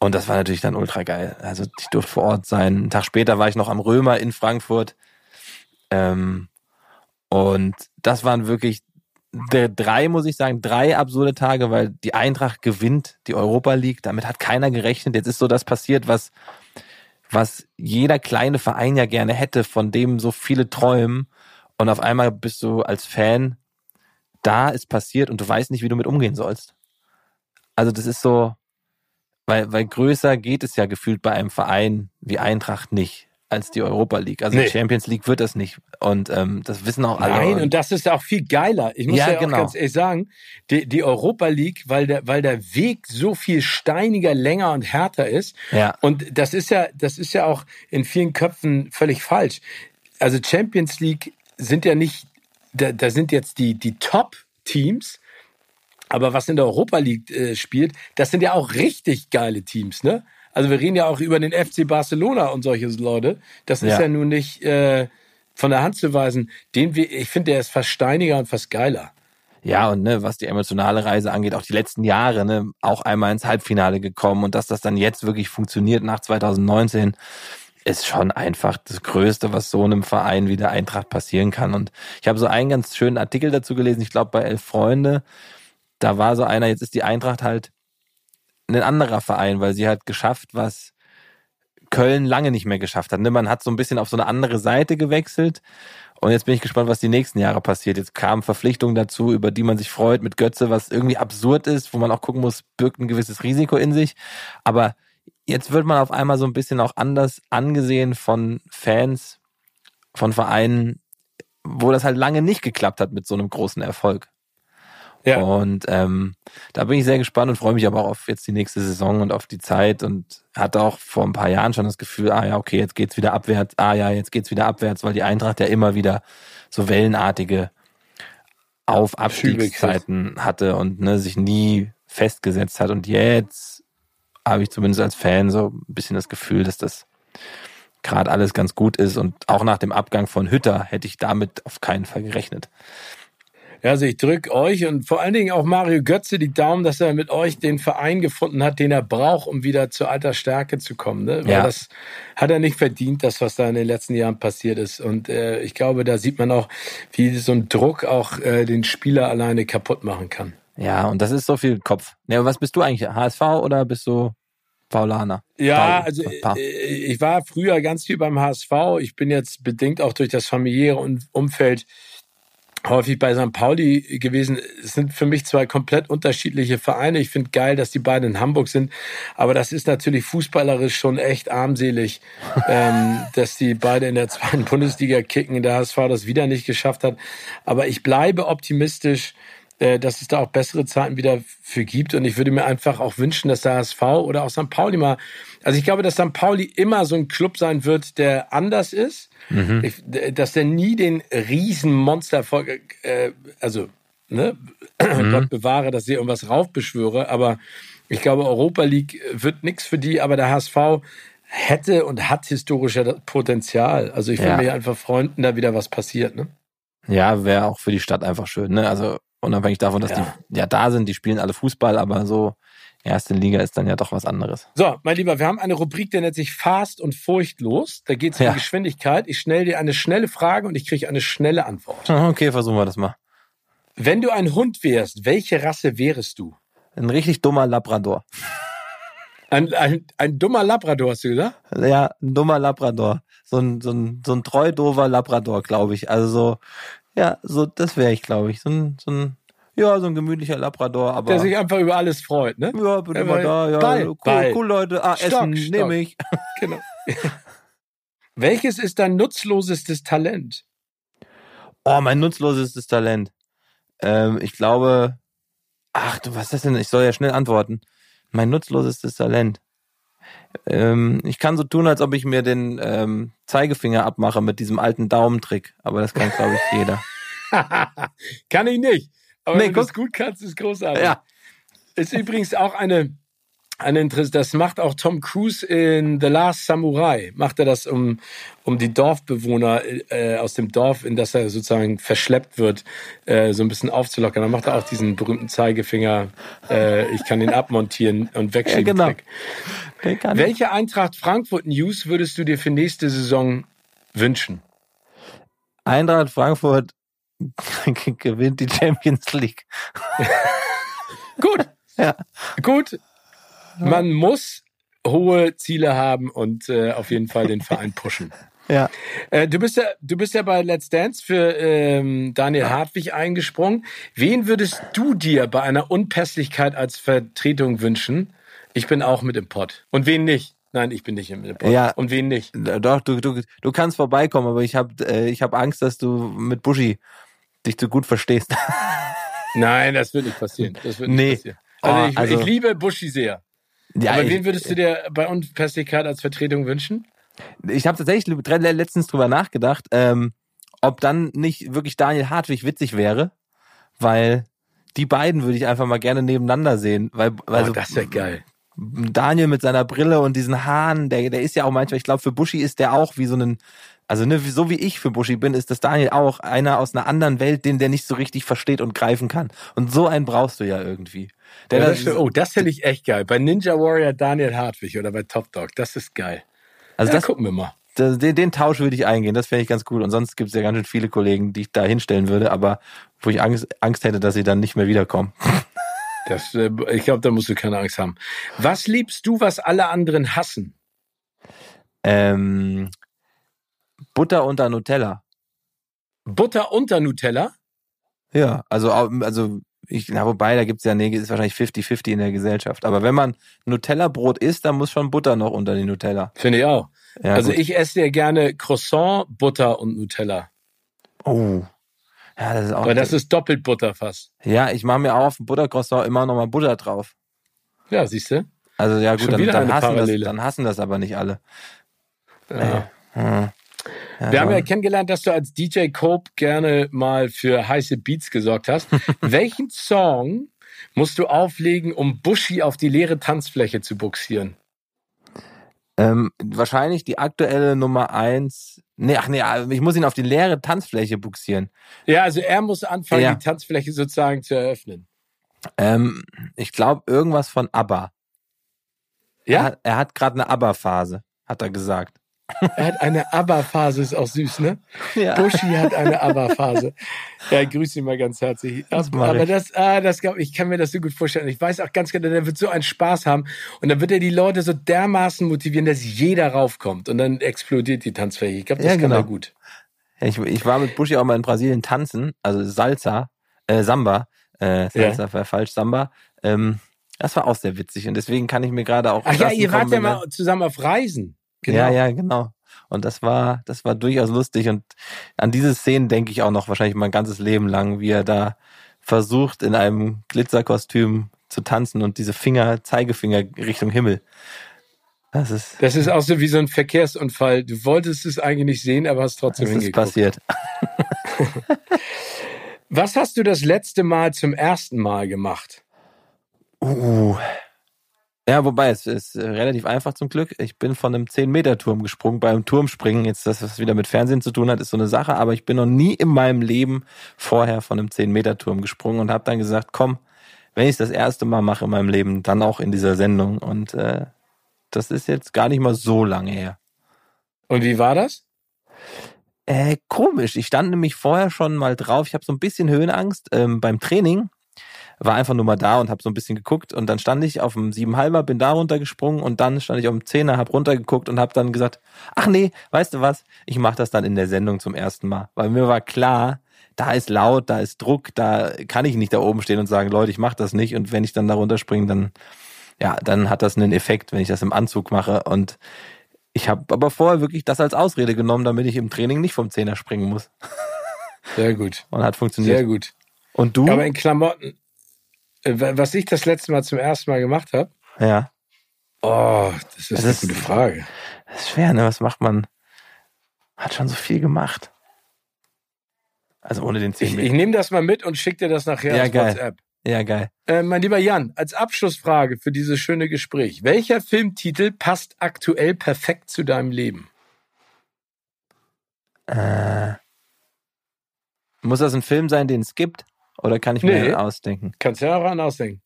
Und das war natürlich dann ultra geil. Also ich durfte vor Ort sein. Einen Tag später war ich noch am Römer in Frankfurt. Ähm, und das waren wirklich drei, muss ich sagen, drei absurde Tage, weil die Eintracht gewinnt die Europa League. Damit hat keiner gerechnet. Jetzt ist so das passiert, was, was jeder kleine Verein ja gerne hätte, von dem so viele träumen. Und auf einmal bist du als Fan, da ist passiert und du weißt nicht, wie du mit umgehen sollst. Also das ist so, weil, weil größer geht es ja gefühlt bei einem Verein wie Eintracht nicht als die Europa League. Also nee. Champions League wird das nicht. Und ähm, das wissen auch alle. Nein, und das ist auch viel geiler. Ich muss ja, ja genau. ganz ehrlich sagen, die, die Europa League, weil der, weil der Weg so viel steiniger, länger und härter ist. Ja. Und das ist ja, das ist ja auch in vielen Köpfen völlig falsch. Also Champions League sind ja nicht, da, da sind jetzt die, die Top-Teams, aber was in der Europa League äh, spielt, das sind ja auch richtig geile Teams, ne? Also wir reden ja auch über den FC Barcelona und solche Leute. Das ist ja, ja nun nicht äh, von der Hand zu weisen. Den wir, ich finde, der ist fast steiniger und fast geiler. Ja, und ne, was die emotionale Reise angeht, auch die letzten Jahre, ne, auch einmal ins Halbfinale gekommen und dass das dann jetzt wirklich funktioniert nach 2019, ist schon einfach das Größte, was so einem Verein wie der Eintracht passieren kann. Und ich habe so einen ganz schönen Artikel dazu gelesen, ich glaube bei Elf Freunde, da war so einer, jetzt ist die Eintracht halt ein anderer Verein, weil sie hat geschafft, was Köln lange nicht mehr geschafft hat. Ne? Man hat so ein bisschen auf so eine andere Seite gewechselt. Und jetzt bin ich gespannt, was die nächsten Jahre passiert. Jetzt kamen Verpflichtungen dazu, über die man sich freut mit Götze, was irgendwie absurd ist, wo man auch gucken muss, birgt ein gewisses Risiko in sich. Aber jetzt wird man auf einmal so ein bisschen auch anders angesehen von Fans, von Vereinen, wo das halt lange nicht geklappt hat mit so einem großen Erfolg. Ja. Und ähm, da bin ich sehr gespannt und freue mich aber auch auf jetzt die nächste Saison und auf die Zeit und hatte auch vor ein paar Jahren schon das Gefühl, ah ja, okay, jetzt geht's wieder abwärts, ah ja, jetzt geht's wieder abwärts, weil die Eintracht ja immer wieder so wellenartige Auf Abstiegszeiten hatte und ne, sich nie festgesetzt hat. Und jetzt habe ich zumindest als Fan so ein bisschen das Gefühl, dass das gerade alles ganz gut ist. Und auch nach dem Abgang von Hütter hätte ich damit auf keinen Fall gerechnet. Ja, also ich drücke euch und vor allen Dingen auch Mario Götze die Daumen, dass er mit euch den Verein gefunden hat, den er braucht, um wieder zur alter Stärke zu kommen. Ne? Weil ja. das hat er nicht verdient, das, was da in den letzten Jahren passiert ist. Und äh, ich glaube, da sieht man auch, wie so ein Druck auch äh, den Spieler alleine kaputt machen kann. Ja, und das ist so viel Kopf. Ja, was bist du eigentlich? HSV oder bist du Paulaner. Ja, Paul, also äh, ich war früher ganz viel beim HSV. Ich bin jetzt bedingt auch durch das familiäre Umfeld häufig bei St. Pauli gewesen. Es sind für mich zwei komplett unterschiedliche Vereine. Ich finde geil, dass die beiden in Hamburg sind. Aber das ist natürlich fußballerisch schon echt armselig, ähm, dass die beide in der zweiten Bundesliga kicken, der HSV das wieder nicht geschafft hat. Aber ich bleibe optimistisch, dass es da auch bessere Zeiten wieder für gibt. Und ich würde mir einfach auch wünschen, dass der HSV oder auch St. Pauli mal, also ich glaube, dass St. Pauli immer so ein Club sein wird, der anders ist. Mhm. Ich, dass der nie den riesen Monstererfolg, äh, also, ne, mhm. Gott bewahre, dass ich irgendwas raufbeschwöre, aber ich glaube, Europa League wird nichts für die, aber der HSV hätte und hat historischer Potenzial. Also ich würde ja. mich einfach freuen, da wieder was passiert, ne? Ja, wäre auch für die Stadt einfach schön, ne? Also Unabhängig davon, dass ja. die ja da sind, die spielen alle Fußball, aber so erste Liga ist dann ja doch was anderes. So, mein Lieber, wir haben eine Rubrik, die nennt sich Fast und Furchtlos. Da geht es um ja. Geschwindigkeit. Ich stelle dir eine schnelle Frage und ich kriege eine schnelle Antwort. Okay, versuchen wir das mal. Wenn du ein Hund wärst, welche Rasse wärest du? Ein richtig dummer Labrador. Ein, ein, ein dummer Labrador, hast du gesagt? Ja, ein dummer Labrador. So ein, so ein, so ein treu dover Labrador, glaube ich. Also so, ja, so, das wäre ich, glaube ich. So ein, so ein, ja, so ein gemütlicher Labrador, aber. Der sich einfach über alles freut, ne? Ja, bin immer da, ja. Ball, cool, Ball. cool, Leute. Ah, Stock, Essen nehme ich. Genau. Welches ist dein nutzlosestes Talent? Oh, mein nutzlosestes Talent. Ähm, ich glaube, ach du, was ist das denn? Ich soll ja schnell antworten. Mein nutzlosestes Talent. Ähm, ich kann so tun, als ob ich mir den ähm, Zeigefinger abmache mit diesem alten Daumentrick, aber das kann, glaube ich, jeder. kann ich nicht. Aber nee, wenn du es gut kannst, ist großartig. Ja. Ist übrigens auch eine, eine Interesse, das macht auch Tom Cruise in The Last Samurai. Macht er das, um, um die Dorfbewohner äh, aus dem Dorf, in das er sozusagen verschleppt wird, äh, so ein bisschen aufzulockern. Dann macht er auch diesen berühmten Zeigefinger, äh, ich kann den abmontieren und wegschicken. Ja, genau. Welche Eintracht Frankfurt News würdest du dir für nächste Saison wünschen? Eintracht Frankfurt gewinnt die Champions League. Gut. Ja. Gut, man muss hohe Ziele haben und äh, auf jeden Fall den Verein pushen. Ja. Äh, du bist ja, du bist ja bei Let's Dance für ähm, Daniel Hartwig eingesprungen. Wen würdest du dir bei einer Unpässlichkeit als Vertretung wünschen? Ich bin auch mit im Pott. Und wen nicht? Nein, ich bin nicht im Pott. Ja. Und wen nicht? Doch, du, du, du kannst vorbeikommen, aber ich habe äh, ich hab Angst, dass du mit Buschi dich zu gut verstehst. Nein, das wird nicht passieren. Das wird nicht nee. passieren. Also, oh, ich, also ich liebe Buschi sehr. Ja, Aber wen würdest du dir bei Unpässlichkeit als Vertretung wünschen? Ich habe tatsächlich letztens drüber nachgedacht, ähm, ob dann nicht wirklich Daniel Hartwig witzig wäre, weil die beiden würde ich einfach mal gerne nebeneinander sehen. Weil, weil oh, so, das wäre geil. Daniel mit seiner Brille und diesen Haaren, der, der ist ja auch manchmal, ich glaube, für Buschi ist der auch wie so ein, also ne, so wie ich für Buschi bin, ist das Daniel auch einer aus einer anderen Welt, den der nicht so richtig versteht und greifen kann. Und so einen brauchst du ja irgendwie. Ja, das, oh, das finde ich echt geil. Bei Ninja Warrior Daniel Hartwig oder bei Top Dog, das ist geil. Also ja, das gucken wir mal. Das, den, den, Tausch würde ich eingehen, das fände ich ganz cool. Und sonst gibt es ja ganz schön viele Kollegen, die ich da hinstellen würde, aber wo ich Angst, Angst hätte, dass sie dann nicht mehr wiederkommen. Das, äh, ich glaube, da musst du keine Angst haben. Was liebst du, was alle anderen hassen? Ähm, Butter unter Nutella. Butter unter Nutella? Ja, also, also ich, na, wobei, da gibt's ja, nee, ist wahrscheinlich 50-50 in der Gesellschaft. Aber wenn man Nutella-Brot isst, dann muss schon Butter noch unter die Nutella. Finde ich auch. Ja, also gut. ich esse ja gerne Croissant, Butter und Nutella. Oh. Ja, das ist auch. Aber das ist doppelt Butter fast. Ja, ich mache mir auch auf dem Buttercroissant immer nochmal Butter drauf. Ja, siehst du? Also ja gut, dann, dann, hassen das, dann hassen das aber nicht alle. Ja. Hm. Ja, Wir haben ja kennengelernt, dass du als DJ Cope gerne mal für heiße Beats gesorgt hast. Welchen Song musst du auflegen, um Bushy auf die leere Tanzfläche zu buxieren? Ähm, wahrscheinlich die aktuelle Nummer eins. Nee, ach nee, ich muss ihn auf die leere Tanzfläche buxieren. Ja, also er muss anfangen, ja. die Tanzfläche sozusagen zu eröffnen. Ähm, ich glaube, irgendwas von ABBA. Ja? Er hat, er hat gerade eine ABBA-Phase, hat er gesagt. Er hat eine ABBA-Phase, ist auch süß, ne? Ja. Buschi hat eine ABBA-Phase. Ja, grüße ihn mal ganz herzlich. Das aber das, ah, das ich kann mir das so gut vorstellen. Ich weiß auch ganz genau, der wird so einen Spaß haben. Und dann wird er die Leute so dermaßen motivieren, dass jeder raufkommt. Und dann explodiert die Tanzfläche. Ich glaube, das ja, kann genau. er gut. Ich, ich war mit Buschi auch mal in Brasilien tanzen, also Salsa, äh, Samba. Äh, Salsa ja. war falsch, Samba. Ähm, das war auch sehr witzig. Und deswegen kann ich mir gerade auch. Ach ja, ihr wart ja mal zusammen auf Reisen. Genau. Ja, ja, genau. Und das war, das war durchaus lustig. Und an diese Szenen denke ich auch noch wahrscheinlich mein ganzes Leben lang, wie er da versucht, in einem Glitzerkostüm zu tanzen und diese Finger, Zeigefinger Richtung Himmel. Das ist, das ist auch so wie so ein Verkehrsunfall. Du wolltest es eigentlich nicht sehen, aber hast trotzdem das hingeguckt. ist passiert. Was hast du das letzte Mal zum ersten Mal gemacht? Uh, ja, wobei, es ist äh, relativ einfach zum Glück. Ich bin von einem 10-Meter-Turm gesprungen. Beim Turmspringen, jetzt das, was wieder mit Fernsehen zu tun hat, ist so eine Sache, aber ich bin noch nie in meinem Leben vorher von einem 10-Meter-Turm gesprungen und habe dann gesagt, komm, wenn ich es das erste Mal mache in meinem Leben, dann auch in dieser Sendung. Und äh, das ist jetzt gar nicht mal so lange her. Und wie war das? Äh, komisch. Ich stand nämlich vorher schon mal drauf. Ich habe so ein bisschen Höhenangst ähm, beim Training war einfach nur mal da und habe so ein bisschen geguckt und dann stand ich auf dem Siebenhalber, bin da runtergesprungen und dann stand ich auf dem Zehner, hab runtergeguckt und habe dann gesagt, ach nee, weißt du was, ich mache das dann in der Sendung zum ersten Mal, weil mir war klar, da ist laut, da ist Druck, da kann ich nicht da oben stehen und sagen, Leute, ich mache das nicht und wenn ich dann da runterspringe, dann ja, dann hat das einen Effekt, wenn ich das im Anzug mache und ich habe aber vorher wirklich das als Ausrede genommen, damit ich im Training nicht vom Zehner springen muss. Sehr gut. Und hat funktioniert. Sehr gut. Und du? Aber in Klamotten, was ich das letzte Mal zum ersten Mal gemacht habe? Ja. Oh, das ist das eine ist, gute Frage. Das ist schwer, ne? Was macht man? Hat schon so viel gemacht. Also ohne den 10 Ich, ich nehme das mal mit und schicke dir das nachher ja, geil. WhatsApp. Ja, geil. Äh, mein lieber Jan, als Abschlussfrage für dieses schöne Gespräch. Welcher Filmtitel passt aktuell perfekt zu deinem Leben? Äh, muss das ein Film sein, den es gibt? Oder kann ich mir Nee. ausdenken? Kannst ja auch einen ausdenken.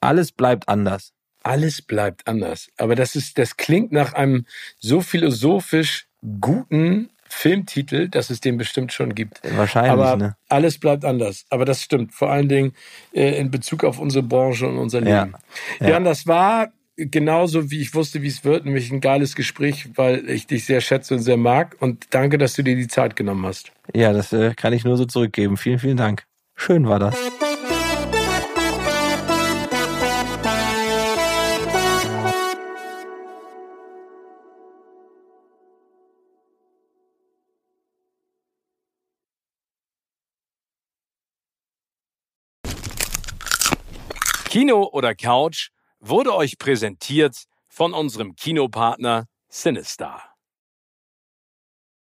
Alles bleibt anders. Alles bleibt anders. Aber das ist, das klingt nach einem so philosophisch guten Filmtitel, dass es den bestimmt schon gibt. Wahrscheinlich, Aber ne? alles bleibt anders. Aber das stimmt. Vor allen Dingen äh, in Bezug auf unsere Branche und unser. Leben. Ja. Jan, das war genauso, wie ich wusste, wie es wird, nämlich ein geiles Gespräch, weil ich dich sehr schätze und sehr mag. Und danke, dass du dir die Zeit genommen hast. Ja, das äh, kann ich nur so zurückgeben. Vielen, vielen Dank. Schön war das. Kino oder Couch wurde euch präsentiert von unserem Kinopartner Sinistar.